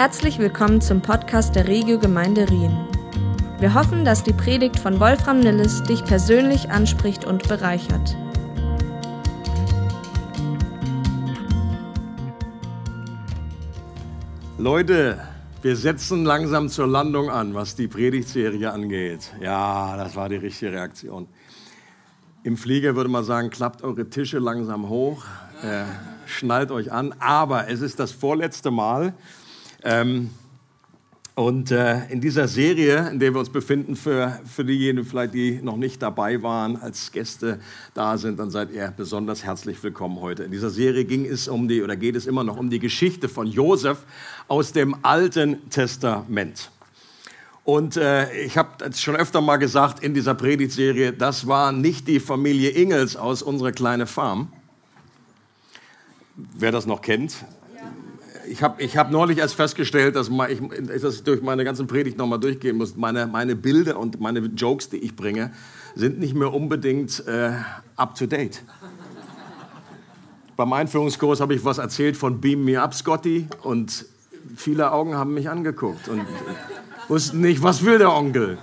Herzlich willkommen zum Podcast der Regio Gemeinde Rien. Wir hoffen, dass die Predigt von Wolfram Nilles dich persönlich anspricht und bereichert. Leute, wir setzen langsam zur Landung an, was die Predigtserie angeht. Ja, das war die richtige Reaktion. Im Flieger würde man sagen, klappt eure Tische langsam hoch, äh, schnallt euch an. Aber es ist das vorletzte Mal. Ähm, und äh, in dieser Serie, in der wir uns befinden, für, für diejenigen vielleicht, die noch nicht dabei waren, als Gäste da sind, dann seid ihr besonders herzlich willkommen heute. In dieser Serie ging es um die, oder geht es immer noch um die Geschichte von Josef aus dem Alten Testament. Und äh, ich habe schon öfter mal gesagt in dieser Predigtserie, das war nicht die Familie Ingels aus unserer kleinen Farm. Wer das noch kennt. Ich habe ich hab neulich erst festgestellt, dass, ich, dass durch meine ganzen Predigt nochmal durchgehen muss. Meine, meine Bilder und meine Jokes, die ich bringe, sind nicht mehr unbedingt äh, up-to-date. Beim Einführungskurs habe ich was erzählt von Beam Me Up, Scotty, und viele Augen haben mich angeguckt. Und wussten nicht, was will der Onkel.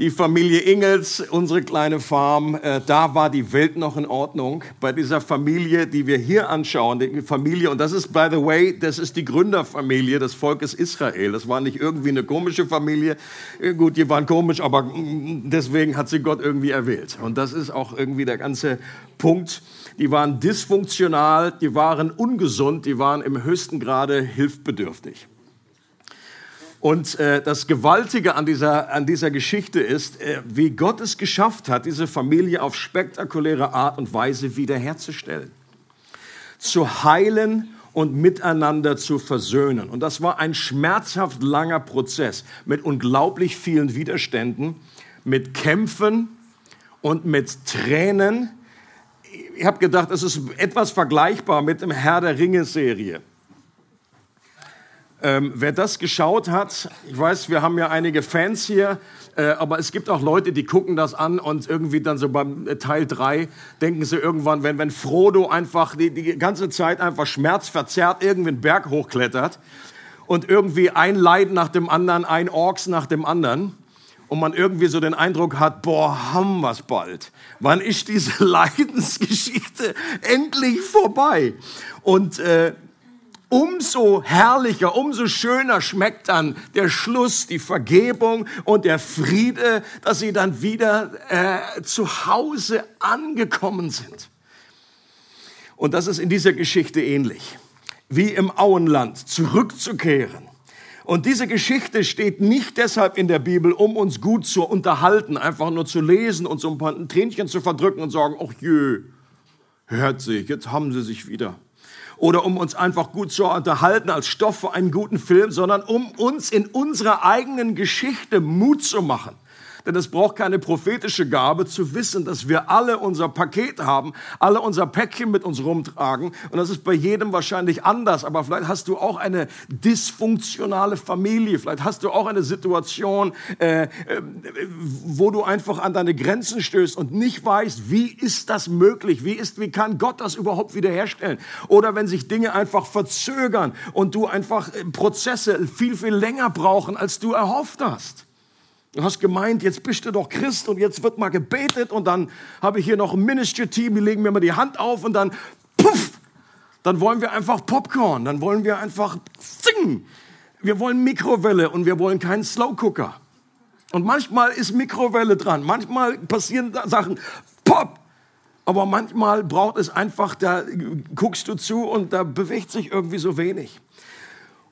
Die Familie Ingels, unsere kleine Farm, äh, da war die Welt noch in Ordnung. Bei dieser Familie, die wir hier anschauen, die Familie, und das ist, by the way, das ist die Gründerfamilie des Volkes Israel. Das war nicht irgendwie eine komische Familie. Äh, gut, die waren komisch, aber mm, deswegen hat sie Gott irgendwie erwählt. Und das ist auch irgendwie der ganze Punkt. Die waren dysfunktional, die waren ungesund, die waren im höchsten Grade hilfbedürftig. Und äh, das Gewaltige an dieser, an dieser Geschichte ist, äh, wie Gott es geschafft hat, diese Familie auf spektakuläre Art und Weise wiederherzustellen, zu heilen und miteinander zu versöhnen. Und das war ein schmerzhaft langer Prozess mit unglaublich vielen Widerständen, mit Kämpfen und mit Tränen. Ich habe gedacht, es ist etwas vergleichbar mit dem Herr der Ringe-Serie. Ähm, wer das geschaut hat, ich weiß, wir haben ja einige Fans hier, äh, aber es gibt auch Leute, die gucken das an und irgendwie dann so beim äh, Teil 3 denken sie irgendwann, wenn, wenn Frodo einfach die, die ganze Zeit einfach schmerzverzerrt irgendwie einen Berg hochklettert und irgendwie ein Leid nach dem anderen, ein Orks nach dem anderen und man irgendwie so den Eindruck hat, boah, haben wir's bald. Wann ist diese Leidensgeschichte endlich vorbei? Und äh, umso herrlicher, umso schöner schmeckt dann der Schluss, die Vergebung und der Friede, dass sie dann wieder äh, zu Hause angekommen sind. Und das ist in dieser Geschichte ähnlich, wie im Auenland zurückzukehren. Und diese Geschichte steht nicht deshalb in der Bibel, um uns gut zu unterhalten, einfach nur zu lesen und so ein paar Tränchen zu verdrücken und sagen, ach jö, hört sich, jetzt haben sie sich wieder oder um uns einfach gut zu unterhalten als Stoff für einen guten Film, sondern um uns in unserer eigenen Geschichte Mut zu machen. Denn es braucht keine prophetische Gabe zu wissen, dass wir alle unser Paket haben, alle unser Päckchen mit uns rumtragen. Und das ist bei jedem wahrscheinlich anders. Aber vielleicht hast du auch eine dysfunktionale Familie. Vielleicht hast du auch eine Situation, äh, äh, wo du einfach an deine Grenzen stößt und nicht weißt, wie ist das möglich? Wie ist, wie kann Gott das überhaupt wiederherstellen? Oder wenn sich Dinge einfach verzögern und du einfach äh, Prozesse viel, viel länger brauchen, als du erhofft hast. Du hast gemeint, jetzt bist du doch Christ und jetzt wird mal gebetet und dann habe ich hier noch ein Ministry-Team, die legen mir mal die Hand auf und dann, puff, dann wollen wir einfach Popcorn, dann wollen wir einfach zing. Wir wollen Mikrowelle und wir wollen keinen Slow Cooker. Und manchmal ist Mikrowelle dran, manchmal passieren Sachen, pop, aber manchmal braucht es einfach, da guckst du zu und da bewegt sich irgendwie so wenig.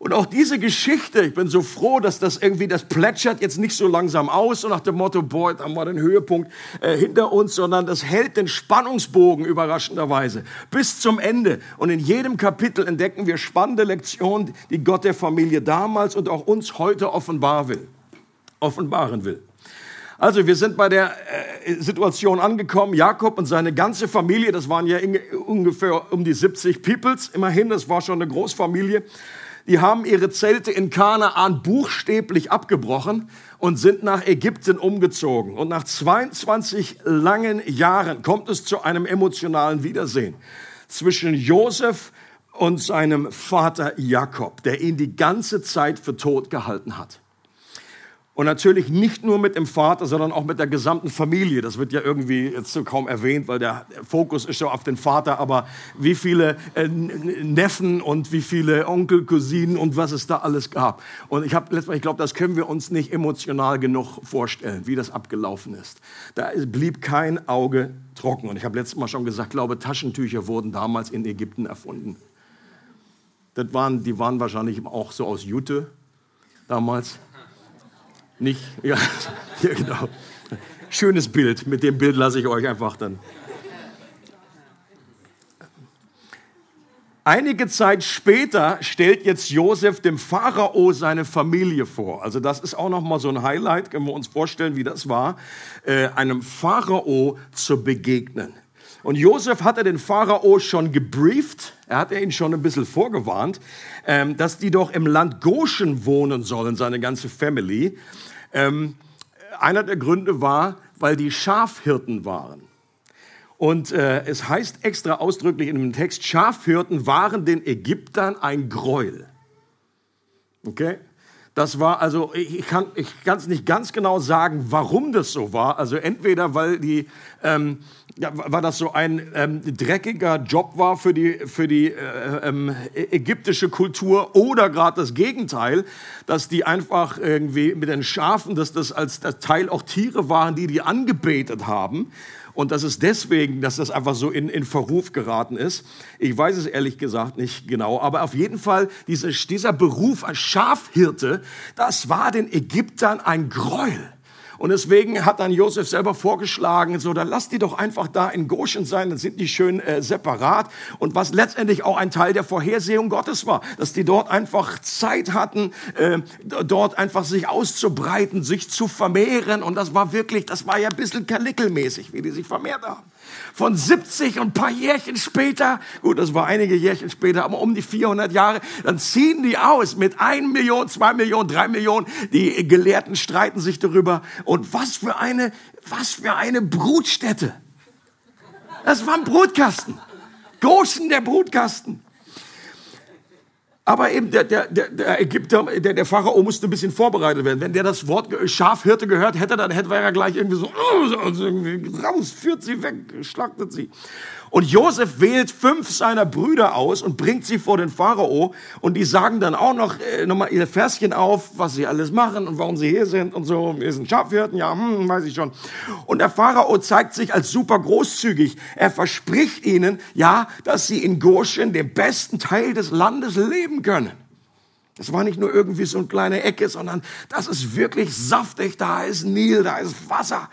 Und auch diese Geschichte, ich bin so froh, dass das irgendwie, das plätschert jetzt nicht so langsam aus, so nach dem Motto, boah, jetzt haben wir den Höhepunkt äh, hinter uns, sondern das hält den Spannungsbogen überraschenderweise bis zum Ende. Und in jedem Kapitel entdecken wir spannende Lektionen, die Gott der Familie damals und auch uns heute offenbar will, offenbaren will. Also wir sind bei der äh, Situation angekommen. Jakob und seine ganze Familie, das waren ja ungefähr um die 70 Peoples, immerhin, das war schon eine Großfamilie die haben ihre Zelte in Kanaan buchstäblich abgebrochen und sind nach Ägypten umgezogen. Und nach 22 langen Jahren kommt es zu einem emotionalen Wiedersehen zwischen Josef und seinem Vater Jakob, der ihn die ganze Zeit für tot gehalten hat. Und natürlich nicht nur mit dem Vater, sondern auch mit der gesamten Familie. Das wird ja irgendwie jetzt so kaum erwähnt, weil der Fokus ist so auf den Vater. Aber wie viele äh, Neffen und wie viele Onkel, Cousinen und was es da alles gab. Und ich habe ich glaube, das können wir uns nicht emotional genug vorstellen, wie das abgelaufen ist. Da blieb kein Auge trocken. Und ich habe letztes Mal schon gesagt, ich glaube, Taschentücher wurden damals in Ägypten erfunden. Das waren, die waren wahrscheinlich auch so aus Jute damals. Nicht? Ja, ja genau. Schönes Bild. Mit dem Bild lasse ich euch einfach dann. Einige Zeit später stellt jetzt Josef dem Pharao seine Familie vor. Also das ist auch noch mal so ein Highlight, können wir uns vorstellen, wie das war, äh, einem Pharao zu begegnen. Und Josef hatte den Pharao schon gebrieft, er hatte ihn schon ein bisschen vorgewarnt, ähm, dass die doch im Land Goshen wohnen sollen, seine ganze Family. Ähm, einer der Gründe war, weil die Schafhirten waren. Und äh, es heißt extra ausdrücklich in dem Text, Schafhirten waren den Ägyptern ein Gräuel. Okay? Das war also, ich kann es nicht ganz genau sagen, warum das so war. Also entweder, weil die, ähm, ja, war das so ein ähm, dreckiger Job war für die, für die äh, ähm, ägyptische Kultur oder gerade das Gegenteil, dass die einfach irgendwie mit den Schafen, dass das als das Teil auch Tiere waren, die die angebetet haben. Und das ist deswegen, dass das einfach so in, in Verruf geraten ist. Ich weiß es ehrlich gesagt nicht genau, aber auf jeden Fall diese, dieser Beruf als Schafhirte, das war den Ägyptern ein Gräuel. Und deswegen hat dann Josef selber vorgeschlagen, so, dann lass die doch einfach da in Goshen sein, dann sind die schön äh, separat. Und was letztendlich auch ein Teil der Vorhersehung Gottes war, dass die dort einfach Zeit hatten, äh, dort einfach sich auszubreiten, sich zu vermehren. Und das war wirklich, das war ja ein bisschen kanickelmäßig, wie die sich vermehrt haben von 70 und ein paar Jährchen später, gut, das war einige Jährchen später, aber um die 400 Jahre, dann ziehen die aus mit 1 Million, 2 Millionen, 3 Millionen. Die Gelehrten streiten sich darüber. Und was für eine, was für eine Brutstätte. Das war ein Brutkasten. Goshen, der Brutkasten. Aber eben der, der, der, Ägypter, der, der Pharao musste ein bisschen vorbereitet werden. Wenn der das Wort Schafhirte gehört hätte, dann hätte er gleich irgendwie so, raus, führt sie weg, schlachtet sie. Und Josef wählt fünf seiner Brüder aus und bringt sie vor den Pharao. Und die sagen dann auch noch, äh, nochmal ihr Verschen auf, was sie alles machen und warum sie hier sind und so. Wir sind Schafhirten, ja, hm, weiß ich schon. Und der Pharao zeigt sich als super großzügig. Er verspricht ihnen, ja, dass sie in Goshen, dem besten Teil des Landes, leben können. Das war nicht nur irgendwie so eine kleine Ecke, sondern das ist wirklich saftig. Da ist Nil, da ist Wasser.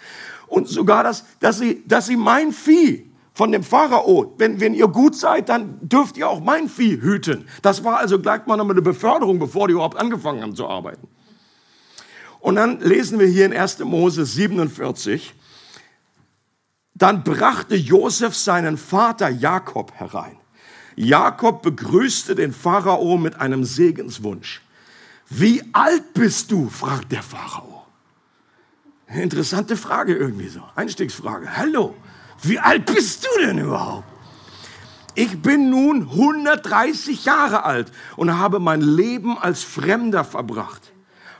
Und sogar das, dass sie, dass sie mein Vieh, von dem Pharao, wenn, wenn ihr gut seid, dann dürft ihr auch mein Vieh hüten. Das war also gleich mal nochmal eine Beförderung, bevor die überhaupt angefangen haben zu arbeiten. Und dann lesen wir hier in 1. Mose 47, dann brachte Josef seinen Vater Jakob herein. Jakob begrüßte den Pharao mit einem Segenswunsch. Wie alt bist du? fragt der Pharao. Interessante Frage irgendwie so. Einstiegsfrage. Hallo. Wie alt bist du denn überhaupt? Ich bin nun 130 Jahre alt und habe mein Leben als Fremder verbracht.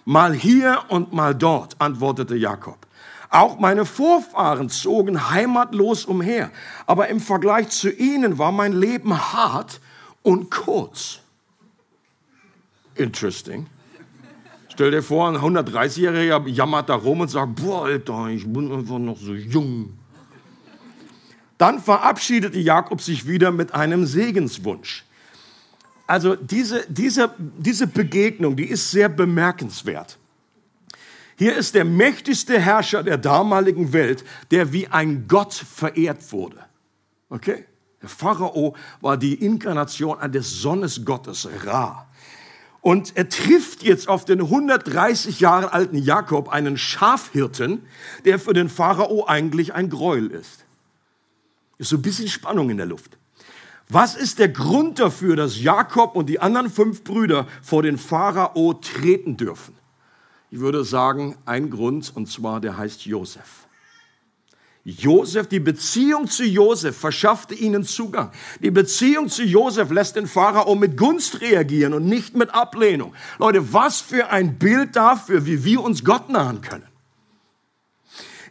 Mal hier und mal dort, antwortete Jakob. Auch meine Vorfahren zogen heimatlos umher, aber im Vergleich zu ihnen war mein Leben hart und kurz. Interesting. Stell dir vor, ein 130-Jähriger jammert da rum und sagt, boah, Alter, ich bin einfach noch so jung. Dann verabschiedete Jakob sich wieder mit einem Segenswunsch. Also diese, diese, diese Begegnung, die ist sehr bemerkenswert. Hier ist der mächtigste Herrscher der damaligen Welt, der wie ein Gott verehrt wurde. Okay? Der Pharao war die Inkarnation eines Sonnesgottes, Ra. Und er trifft jetzt auf den 130 Jahre alten Jakob, einen Schafhirten, der für den Pharao eigentlich ein Gräuel ist. Ist so ein bisschen Spannung in der Luft. Was ist der Grund dafür, dass Jakob und die anderen fünf Brüder vor den Pharao treten dürfen? Ich würde sagen, ein Grund, und zwar der heißt Josef. Josef, die Beziehung zu Josef verschaffte ihnen Zugang. Die Beziehung zu Josef lässt den Pharao mit Gunst reagieren und nicht mit Ablehnung. Leute, was für ein Bild dafür, wie wir uns Gott nahen können.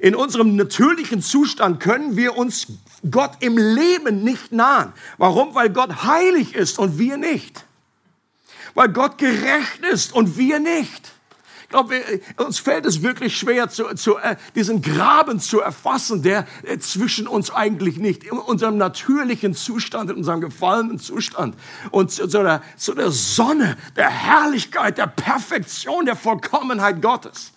In unserem natürlichen Zustand können wir uns Gott im Leben nicht nahen. Warum? Weil Gott heilig ist und wir nicht. Weil Gott gerecht ist und wir nicht. Ich glaube, uns fällt es wirklich schwer, zu, zu, äh, diesen Graben zu erfassen, der äh, zwischen uns eigentlich nicht, in unserem natürlichen Zustand, in unserem gefallenen Zustand und zu, zu, der, zu der Sonne der Herrlichkeit, der Perfektion, der Vollkommenheit Gottes.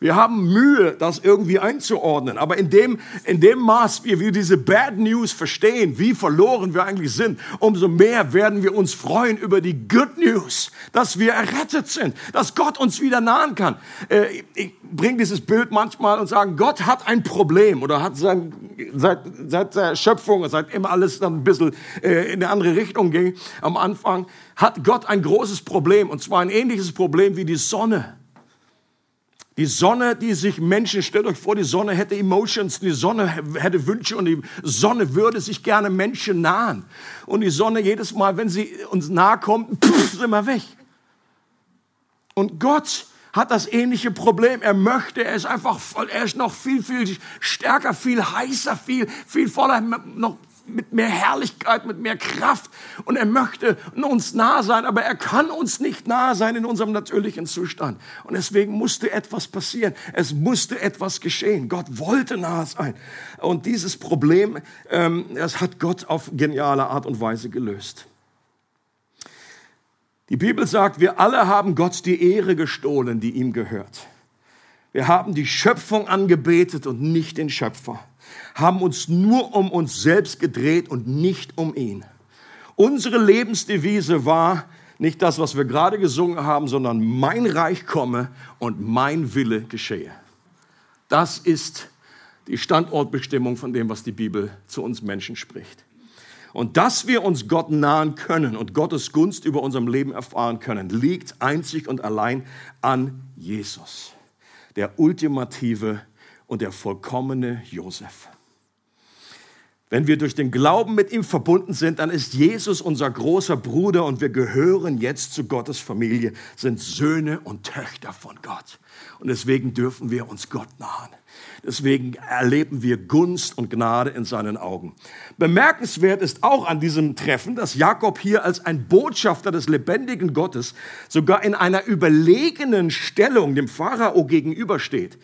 Wir haben Mühe, das irgendwie einzuordnen. Aber in dem, in dem Maß, wie wir diese Bad News verstehen, wie verloren wir eigentlich sind, umso mehr werden wir uns freuen über die Good News, dass wir errettet sind, dass Gott uns wieder nahen kann. Äh, ich bringe dieses Bild manchmal und sage, Gott hat ein Problem oder hat sein, seit, seit der Schöpfung, seit immer alles dann ein bisschen äh, in eine andere Richtung ging am Anfang, hat Gott ein großes Problem und zwar ein ähnliches Problem wie die Sonne. Die Sonne, die sich Menschen, stellt euch vor, die Sonne hätte Emotions, die Sonne hätte Wünsche und die Sonne würde sich gerne Menschen nahen. Und die Sonne jedes Mal, wenn sie uns nahe kommt, pff, sind wir weg. Und Gott hat das ähnliche Problem. Er möchte, er ist einfach voll, er ist noch viel, viel stärker, viel heißer, viel, viel voller, noch mit mehr Herrlichkeit, mit mehr Kraft. Und er möchte uns nah sein, aber er kann uns nicht nah sein in unserem natürlichen Zustand. Und deswegen musste etwas passieren. Es musste etwas geschehen. Gott wollte nah sein. Und dieses Problem, ähm, das hat Gott auf geniale Art und Weise gelöst. Die Bibel sagt, wir alle haben Gott die Ehre gestohlen, die ihm gehört. Wir haben die Schöpfung angebetet und nicht den Schöpfer haben uns nur um uns selbst gedreht und nicht um ihn. Unsere Lebensdevise war nicht das, was wir gerade gesungen haben, sondern mein Reich komme und mein Wille geschehe. Das ist die Standortbestimmung von dem, was die Bibel zu uns Menschen spricht. Und dass wir uns Gott nahen können und Gottes Gunst über unserem Leben erfahren können, liegt einzig und allein an Jesus, der ultimative und der vollkommene Josef. Wenn wir durch den Glauben mit ihm verbunden sind, dann ist Jesus unser großer Bruder und wir gehören jetzt zu Gottes Familie, sind Söhne und Töchter von Gott. Und deswegen dürfen wir uns Gott nahen. Deswegen erleben wir Gunst und Gnade in seinen Augen. Bemerkenswert ist auch an diesem Treffen, dass Jakob hier als ein Botschafter des lebendigen Gottes sogar in einer überlegenen Stellung dem Pharao gegenübersteht.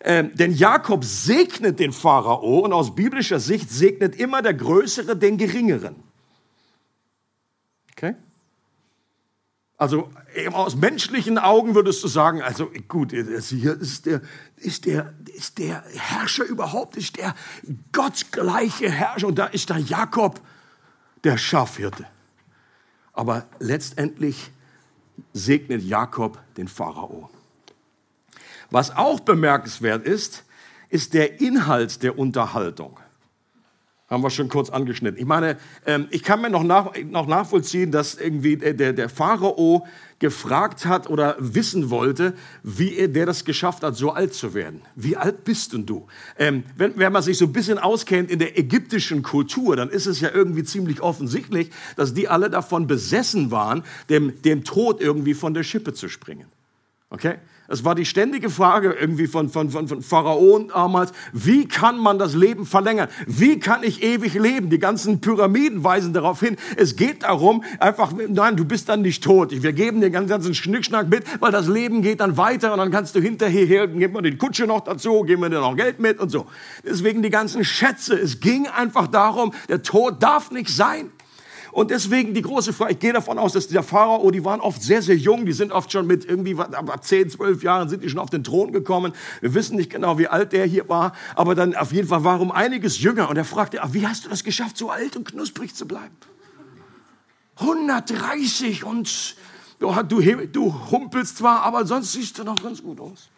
Ähm, denn Jakob segnet den Pharao und aus biblischer Sicht segnet immer der Größere den Geringeren. Also aus menschlichen Augen würdest du sagen, also gut, hier ist der, ist der, ist der Herrscher überhaupt, ist der gottgleiche Herrscher und da ist da Jakob, der Schafhirte. Aber letztendlich segnet Jakob den Pharao. Was auch bemerkenswert ist, ist der Inhalt der Unterhaltung. Haben wir schon kurz angeschnitten. Ich meine, ähm, ich kann mir noch, nach, noch nachvollziehen, dass irgendwie der, der Pharao gefragt hat oder wissen wollte, wie er, der das geschafft hat, so alt zu werden. Wie alt bist denn du? Ähm, wenn, wenn man sich so ein bisschen auskennt in der ägyptischen Kultur, dann ist es ja irgendwie ziemlich offensichtlich, dass die alle davon besessen waren, dem, dem Tod irgendwie von der Schippe zu springen. Okay? Es war die ständige Frage irgendwie von, von, von, von Pharaonen damals, wie kann man das Leben verlängern? Wie kann ich ewig leben? Die ganzen Pyramiden weisen darauf hin. Es geht darum, einfach, nein, du bist dann nicht tot. Wir geben dir den ganzen Schnickschnack mit, weil das Leben geht dann weiter und dann kannst du hinterher, geben wir die Kutsche noch dazu, geben wir dir noch Geld mit und so. Deswegen die ganzen Schätze. Es ging einfach darum, der Tod darf nicht sein. Und deswegen die große Frage, ich gehe davon aus, dass der Pharao, die waren oft sehr, sehr jung, die sind oft schon mit irgendwie ab 10, 12 Jahren sind die schon auf den Thron gekommen. Wir wissen nicht genau, wie alt der hier war, aber dann auf jeden Fall war um einiges jünger. Und er fragte, ah, wie hast du das geschafft, so alt und knusprig zu bleiben? 130 und du, du humpelst zwar, aber sonst siehst du noch ganz gut aus.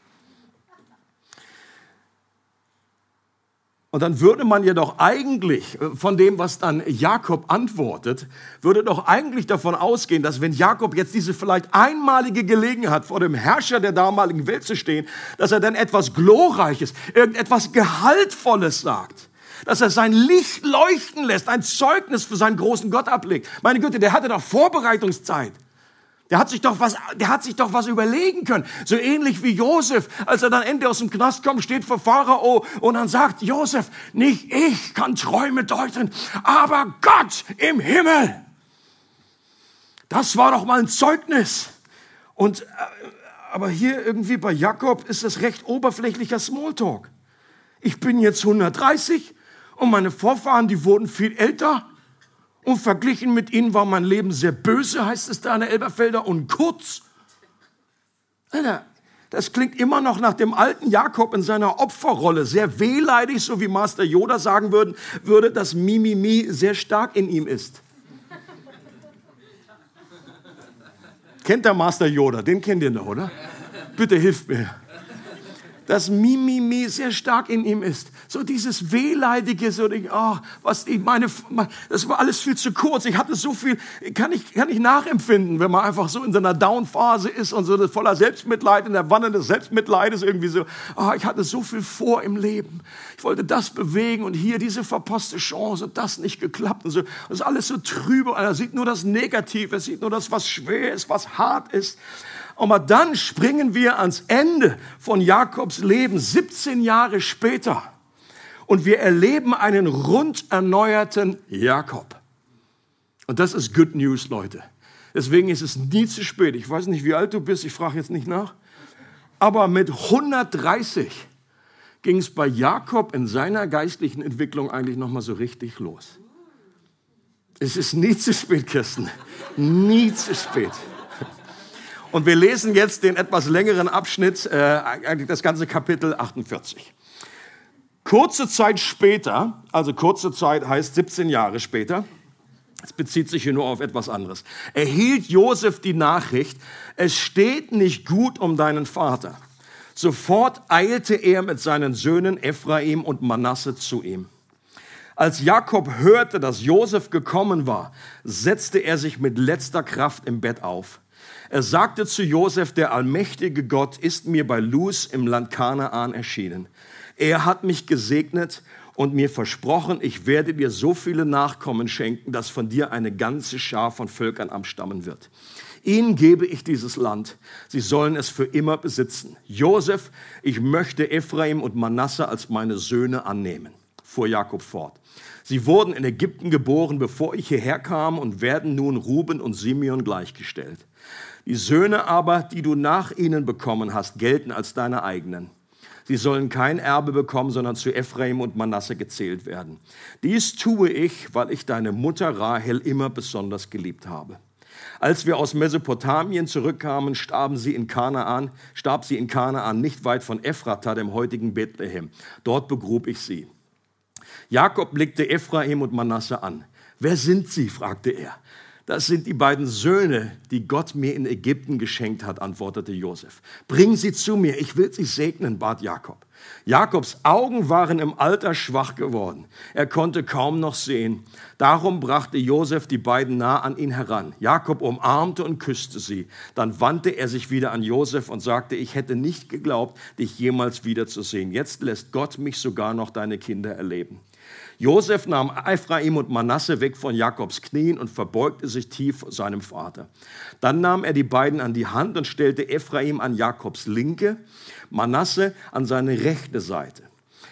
Und dann würde man ja doch eigentlich äh, von dem, was dann Jakob antwortet, würde doch eigentlich davon ausgehen, dass wenn Jakob jetzt diese vielleicht einmalige Gelegenheit hat, vor dem Herrscher der damaligen Welt zu stehen, dass er dann etwas Glorreiches, irgendetwas Gehaltvolles sagt. Dass er sein Licht leuchten lässt, ein Zeugnis für seinen großen Gott ablegt. Meine Güte, der hatte doch Vorbereitungszeit. Der hat sich doch was, der hat sich doch was überlegen können. So ähnlich wie Josef, als er dann Ende aus dem Knast kommt, steht vor Pharao und dann sagt Josef, nicht ich kann Träume deuten, aber Gott im Himmel. Das war doch mal ein Zeugnis. Und, äh, aber hier irgendwie bei Jakob ist es recht oberflächlicher Smalltalk. Ich bin jetzt 130 und meine Vorfahren, die wurden viel älter und verglichen mit ihnen war mein Leben sehr böse, heißt es da in der Elberfelder, und kurz. Das klingt immer noch nach dem alten Jakob in seiner Opferrolle, sehr wehleidig, so wie Master Yoda sagen würden, würde, dass Mimimi sehr stark in ihm ist. kennt der Master Yoda? Den kennt ihr noch, oder? Bitte hilft mir dass Mimimi sehr stark in ihm ist. So dieses Wehleidige, so, oh, was ich meine, das war alles viel zu kurz. Ich hatte so viel, kann ich, kann ich nachempfinden, wenn man einfach so in so einer Down-Phase ist und so voller Selbstmitleid, in der Wanne des Selbstmitleides irgendwie so, oh, ich hatte so viel vor im Leben. Ich wollte das bewegen und hier diese verpasste Chance und das nicht geklappt und so. Das ist alles so trübe. Er sieht nur das Negative, er sieht nur das, was schwer ist, was hart ist. Aber dann springen wir ans Ende von Jakobs Leben, 17 Jahre später. Und wir erleben einen rund erneuerten Jakob. Und das ist Good News, Leute. Deswegen ist es nie zu spät. Ich weiß nicht, wie alt du bist, ich frage jetzt nicht nach. Aber mit 130 ging es bei Jakob in seiner geistlichen Entwicklung eigentlich nochmal so richtig los. Es ist nie zu spät, Kirsten. Nie zu spät. Und wir lesen jetzt den etwas längeren Abschnitt, äh, eigentlich das ganze Kapitel 48. Kurze Zeit später, also kurze Zeit heißt 17 Jahre später, es bezieht sich hier nur auf etwas anderes, erhielt Josef die Nachricht, es steht nicht gut um deinen Vater. Sofort eilte er mit seinen Söhnen Ephraim und Manasse zu ihm. Als Jakob hörte, dass Josef gekommen war, setzte er sich mit letzter Kraft im Bett auf. Er sagte zu Josef, der allmächtige Gott ist mir bei Luz im Land Kanaan erschienen. Er hat mich gesegnet und mir versprochen, ich werde dir so viele Nachkommen schenken, dass von dir eine ganze Schar von Völkern abstammen wird. Ihnen gebe ich dieses Land. Sie sollen es für immer besitzen. Josef, ich möchte Ephraim und Manasse als meine Söhne annehmen, fuhr Jakob fort. Sie wurden in Ägypten geboren, bevor ich hierher kam und werden nun Ruben und Simeon gleichgestellt. Die Söhne aber, die du nach ihnen bekommen hast, gelten als deine eigenen. Sie sollen kein Erbe bekommen, sondern zu Ephraim und Manasse gezählt werden. Dies tue ich, weil ich deine Mutter Rahel immer besonders geliebt habe. Als wir aus Mesopotamien zurückkamen, starben sie in Kanaan, starb sie in Kanaan nicht weit von Ephrata, dem heutigen Bethlehem. Dort begrub ich sie. Jakob blickte Ephraim und Manasse an. Wer sind sie? fragte er. Das sind die beiden Söhne, die Gott mir in Ägypten geschenkt hat, antwortete Josef. Bring sie zu mir, ich will sie segnen, bat Jakob. Jakobs Augen waren im Alter schwach geworden. Er konnte kaum noch sehen. Darum brachte Josef die beiden nah an ihn heran. Jakob umarmte und küsste sie. Dann wandte er sich wieder an Josef und sagte, ich hätte nicht geglaubt, dich jemals wiederzusehen. Jetzt lässt Gott mich sogar noch deine Kinder erleben. Josef nahm Ephraim und Manasse weg von Jakobs Knien und verbeugte sich tief seinem Vater. Dann nahm er die beiden an die Hand und stellte Ephraim an Jakobs linke, Manasse an seine rechte Seite.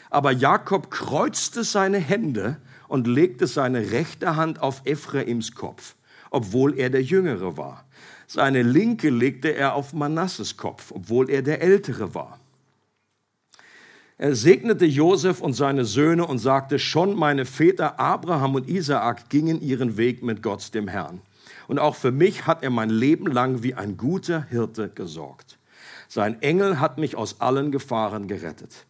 Aber Jakob kreuzte seine Hände und legte seine rechte Hand auf Ephraims Kopf, obwohl er der Jüngere war. Seine linke legte er auf Manasses Kopf, obwohl er der Ältere war. Er segnete Josef und seine Söhne und sagte, schon meine Väter Abraham und Isaak gingen ihren Weg mit Gott, dem Herrn. Und auch für mich hat er mein Leben lang wie ein guter Hirte gesorgt. Sein Engel hat mich aus allen Gefahren gerettet.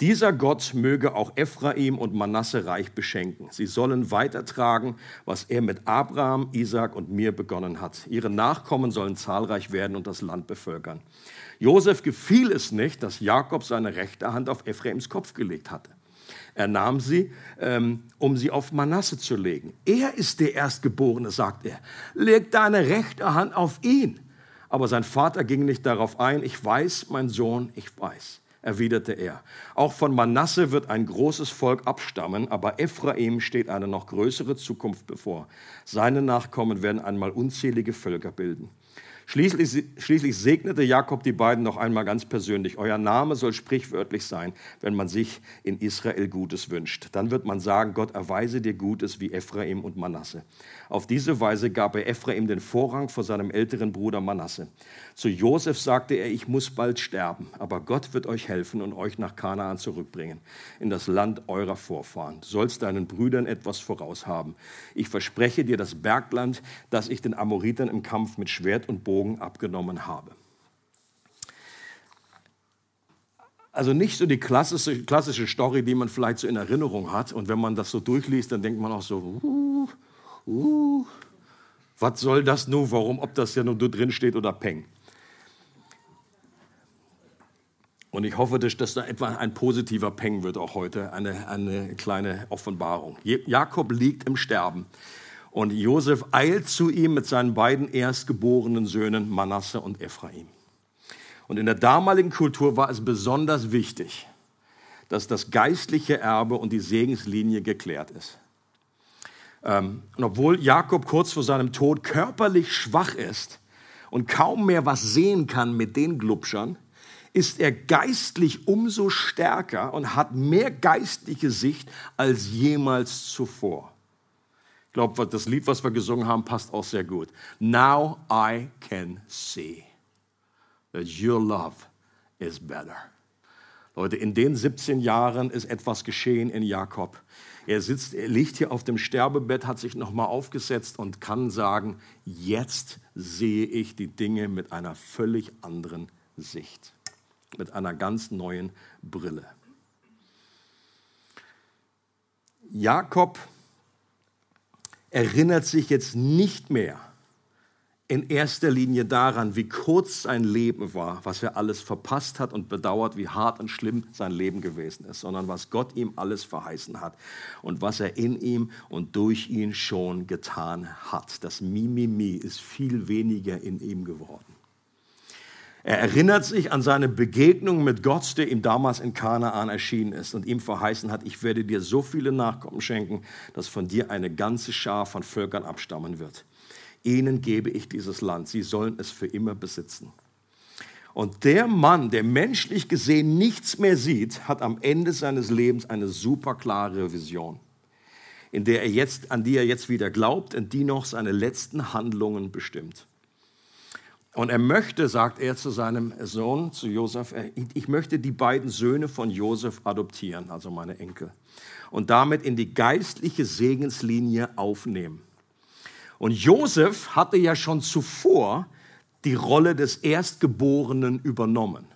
Dieser Gott möge auch Ephraim und Manasse reich beschenken. Sie sollen weitertragen, was er mit Abraham, Isaak und mir begonnen hat. Ihre Nachkommen sollen zahlreich werden und das Land bevölkern. Josef gefiel es nicht, dass Jakob seine rechte Hand auf Ephraims Kopf gelegt hatte. Er nahm sie, ähm, um sie auf Manasse zu legen. Er ist der Erstgeborene, sagt er. Leg deine rechte Hand auf ihn. Aber sein Vater ging nicht darauf ein. Ich weiß, mein Sohn, ich weiß erwiderte er. Auch von Manasse wird ein großes Volk abstammen, aber Ephraim steht eine noch größere Zukunft bevor. Seine Nachkommen werden einmal unzählige Völker bilden. Schließlich, schließlich, segnete Jakob die beiden noch einmal ganz persönlich. Euer Name soll sprichwörtlich sein, wenn man sich in Israel Gutes wünscht. Dann wird man sagen, Gott erweise dir Gutes wie Ephraim und Manasse. Auf diese Weise gab er Ephraim den Vorrang vor seinem älteren Bruder Manasse. Zu Josef sagte er, ich muss bald sterben, aber Gott wird euch helfen und euch nach Kanaan zurückbringen, in das Land eurer Vorfahren. Du sollst deinen Brüdern etwas voraus haben. Ich verspreche dir das Bergland, das ich den Amoritern im Kampf mit Schwert und Bogen abgenommen habe. Also nicht so die klassische, klassische Story, die man vielleicht so in Erinnerung hat. Und wenn man das so durchliest, dann denkt man auch so, uh, uh, was soll das nun, warum, ob das ja nur drin steht oder Peng. Und ich hoffe, dass das da etwa ein positiver Peng wird auch heute, eine, eine kleine Offenbarung. Jakob liegt im Sterben und Josef eilt zu ihm mit seinen beiden erstgeborenen Söhnen Manasse und Ephraim. Und in der damaligen Kultur war es besonders wichtig, dass das geistliche Erbe und die Segenslinie geklärt ist. Ähm, und obwohl Jakob kurz vor seinem Tod körperlich schwach ist und kaum mehr was sehen kann mit den Glubschern, ist er geistlich umso stärker und hat mehr geistliche Sicht als jemals zuvor. Ich glaube, das Lied, was wir gesungen haben, passt auch sehr gut. Now I can see that your love is better. Leute, in den 17 Jahren ist etwas geschehen in Jakob. Er sitzt, er liegt hier auf dem Sterbebett, hat sich nochmal aufgesetzt und kann sagen, jetzt sehe ich die Dinge mit einer völlig anderen Sicht mit einer ganz neuen Brille. Jakob erinnert sich jetzt nicht mehr in erster Linie daran, wie kurz sein Leben war, was er alles verpasst hat und bedauert, wie hart und schlimm sein Leben gewesen ist, sondern was Gott ihm alles verheißen hat und was er in ihm und durch ihn schon getan hat. Das Mimimi ist viel weniger in ihm geworden. Er erinnert sich an seine Begegnung mit Gott, der ihm damals in Kanaan erschienen ist und ihm verheißen hat, ich werde dir so viele Nachkommen schenken, dass von dir eine ganze Schar von Völkern abstammen wird. Ihnen gebe ich dieses Land, sie sollen es für immer besitzen. Und der Mann, der menschlich gesehen nichts mehr sieht, hat am Ende seines Lebens eine super klare Vision, in der er jetzt, an die er jetzt wieder glaubt und die noch seine letzten Handlungen bestimmt. Und er möchte, sagt er zu seinem Sohn, zu Josef, ich möchte die beiden Söhne von Josef adoptieren, also meine Enkel, und damit in die geistliche Segenslinie aufnehmen. Und Josef hatte ja schon zuvor die Rolle des Erstgeborenen übernommen.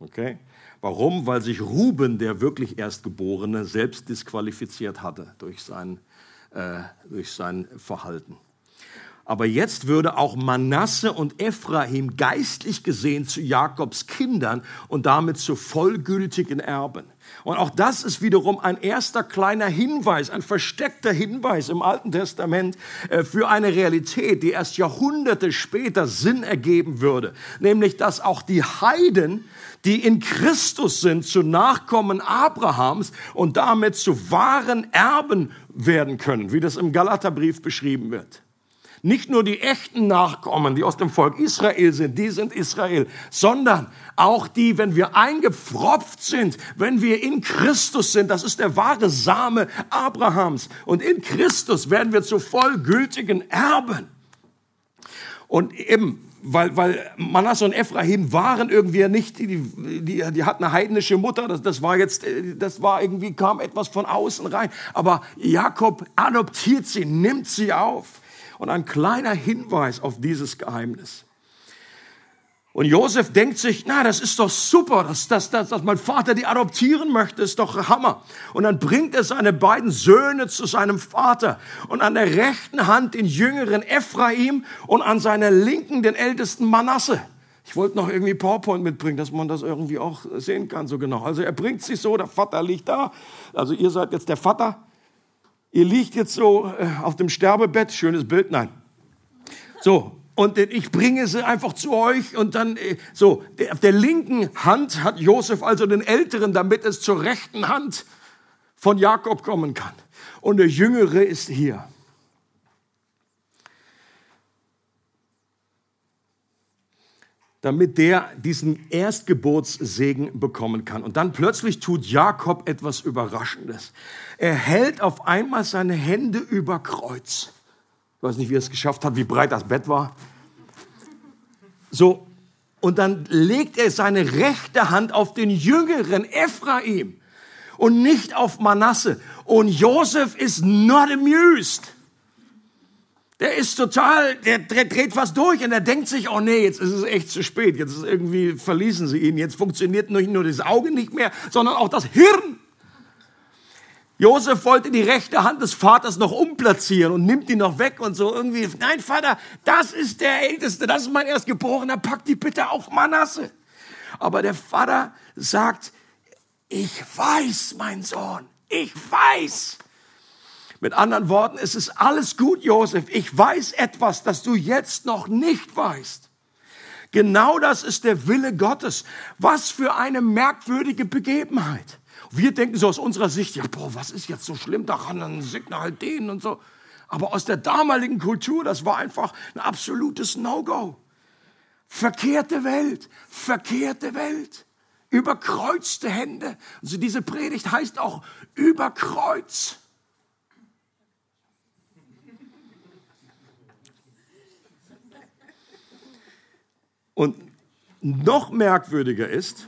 Okay? Warum? Weil sich Ruben, der wirklich Erstgeborene, selbst disqualifiziert hatte durch sein, äh, durch sein Verhalten. Aber jetzt würde auch Manasse und Ephraim geistlich gesehen zu Jakobs Kindern und damit zu vollgültigen Erben. Und auch das ist wiederum ein erster kleiner Hinweis, ein versteckter Hinweis im Alten Testament äh, für eine Realität, die erst Jahrhunderte später Sinn ergeben würde. Nämlich, dass auch die Heiden, die in Christus sind, zu Nachkommen Abrahams und damit zu wahren Erben werden können, wie das im Galaterbrief beschrieben wird. Nicht nur die echten Nachkommen, die aus dem Volk Israel sind, die sind Israel, sondern auch die, wenn wir eingepfropft sind, wenn wir in Christus sind, das ist der wahre Same Abrahams. Und in Christus werden wir zu vollgültigen Erben. Und eben, weil, weil Manasse und Ephraim waren irgendwie nicht, die, die, die hatten eine heidnische Mutter, das, das war jetzt, das war irgendwie, kam etwas von außen rein. Aber Jakob adoptiert sie, nimmt sie auf. Und ein kleiner Hinweis auf dieses Geheimnis. Und Josef denkt sich, na, das ist doch super, dass, dass, dass, dass mein Vater die adoptieren möchte, ist doch Hammer. Und dann bringt er seine beiden Söhne zu seinem Vater und an der rechten Hand den jüngeren Ephraim und an seiner linken den ältesten Manasse. Ich wollte noch irgendwie PowerPoint mitbringen, dass man das irgendwie auch sehen kann, so genau. Also er bringt sich so, der Vater liegt da. Also ihr seid jetzt der Vater. Ihr liegt jetzt so äh, auf dem Sterbebett. Schönes Bild, nein. So, und ich bringe sie einfach zu euch und dann äh, so auf der linken Hand hat Josef also den Älteren, damit es zur rechten Hand von Jakob kommen kann. Und der Jüngere ist hier. damit der diesen Erstgeburtssegen bekommen kann. Und dann plötzlich tut Jakob etwas Überraschendes. Er hält auf einmal seine Hände über Kreuz. Ich weiß nicht, wie er es geschafft hat, wie breit das Bett war. So, und dann legt er seine rechte Hand auf den jüngeren Ephraim und nicht auf Manasse. Und Josef ist not amused. Der ist total, der dreht was durch und er denkt sich, oh nee, jetzt ist es echt zu spät. Jetzt ist irgendwie verließen sie ihn. Jetzt funktioniert nicht nur das Auge nicht mehr, sondern auch das Hirn. Josef wollte die rechte Hand des Vaters noch umplatzieren und nimmt die noch weg und so irgendwie. Nein, Vater, das ist der Älteste, das ist mein Erstgeborener, pack die bitte auf Manasse. Aber der Vater sagt, ich weiß, mein Sohn, ich weiß. Mit anderen Worten, es ist alles gut, Josef. Ich weiß etwas, das du jetzt noch nicht weißt. Genau das ist der Wille Gottes. Was für eine merkwürdige Begebenheit. Wir denken so aus unserer Sicht, ja, boah, was ist jetzt so schlimm daran, dann segne halt den und so. Aber aus der damaligen Kultur, das war einfach ein absolutes No-Go. Verkehrte Welt, verkehrte Welt, überkreuzte Hände. Also diese Predigt heißt auch Überkreuz. Und noch merkwürdiger ist,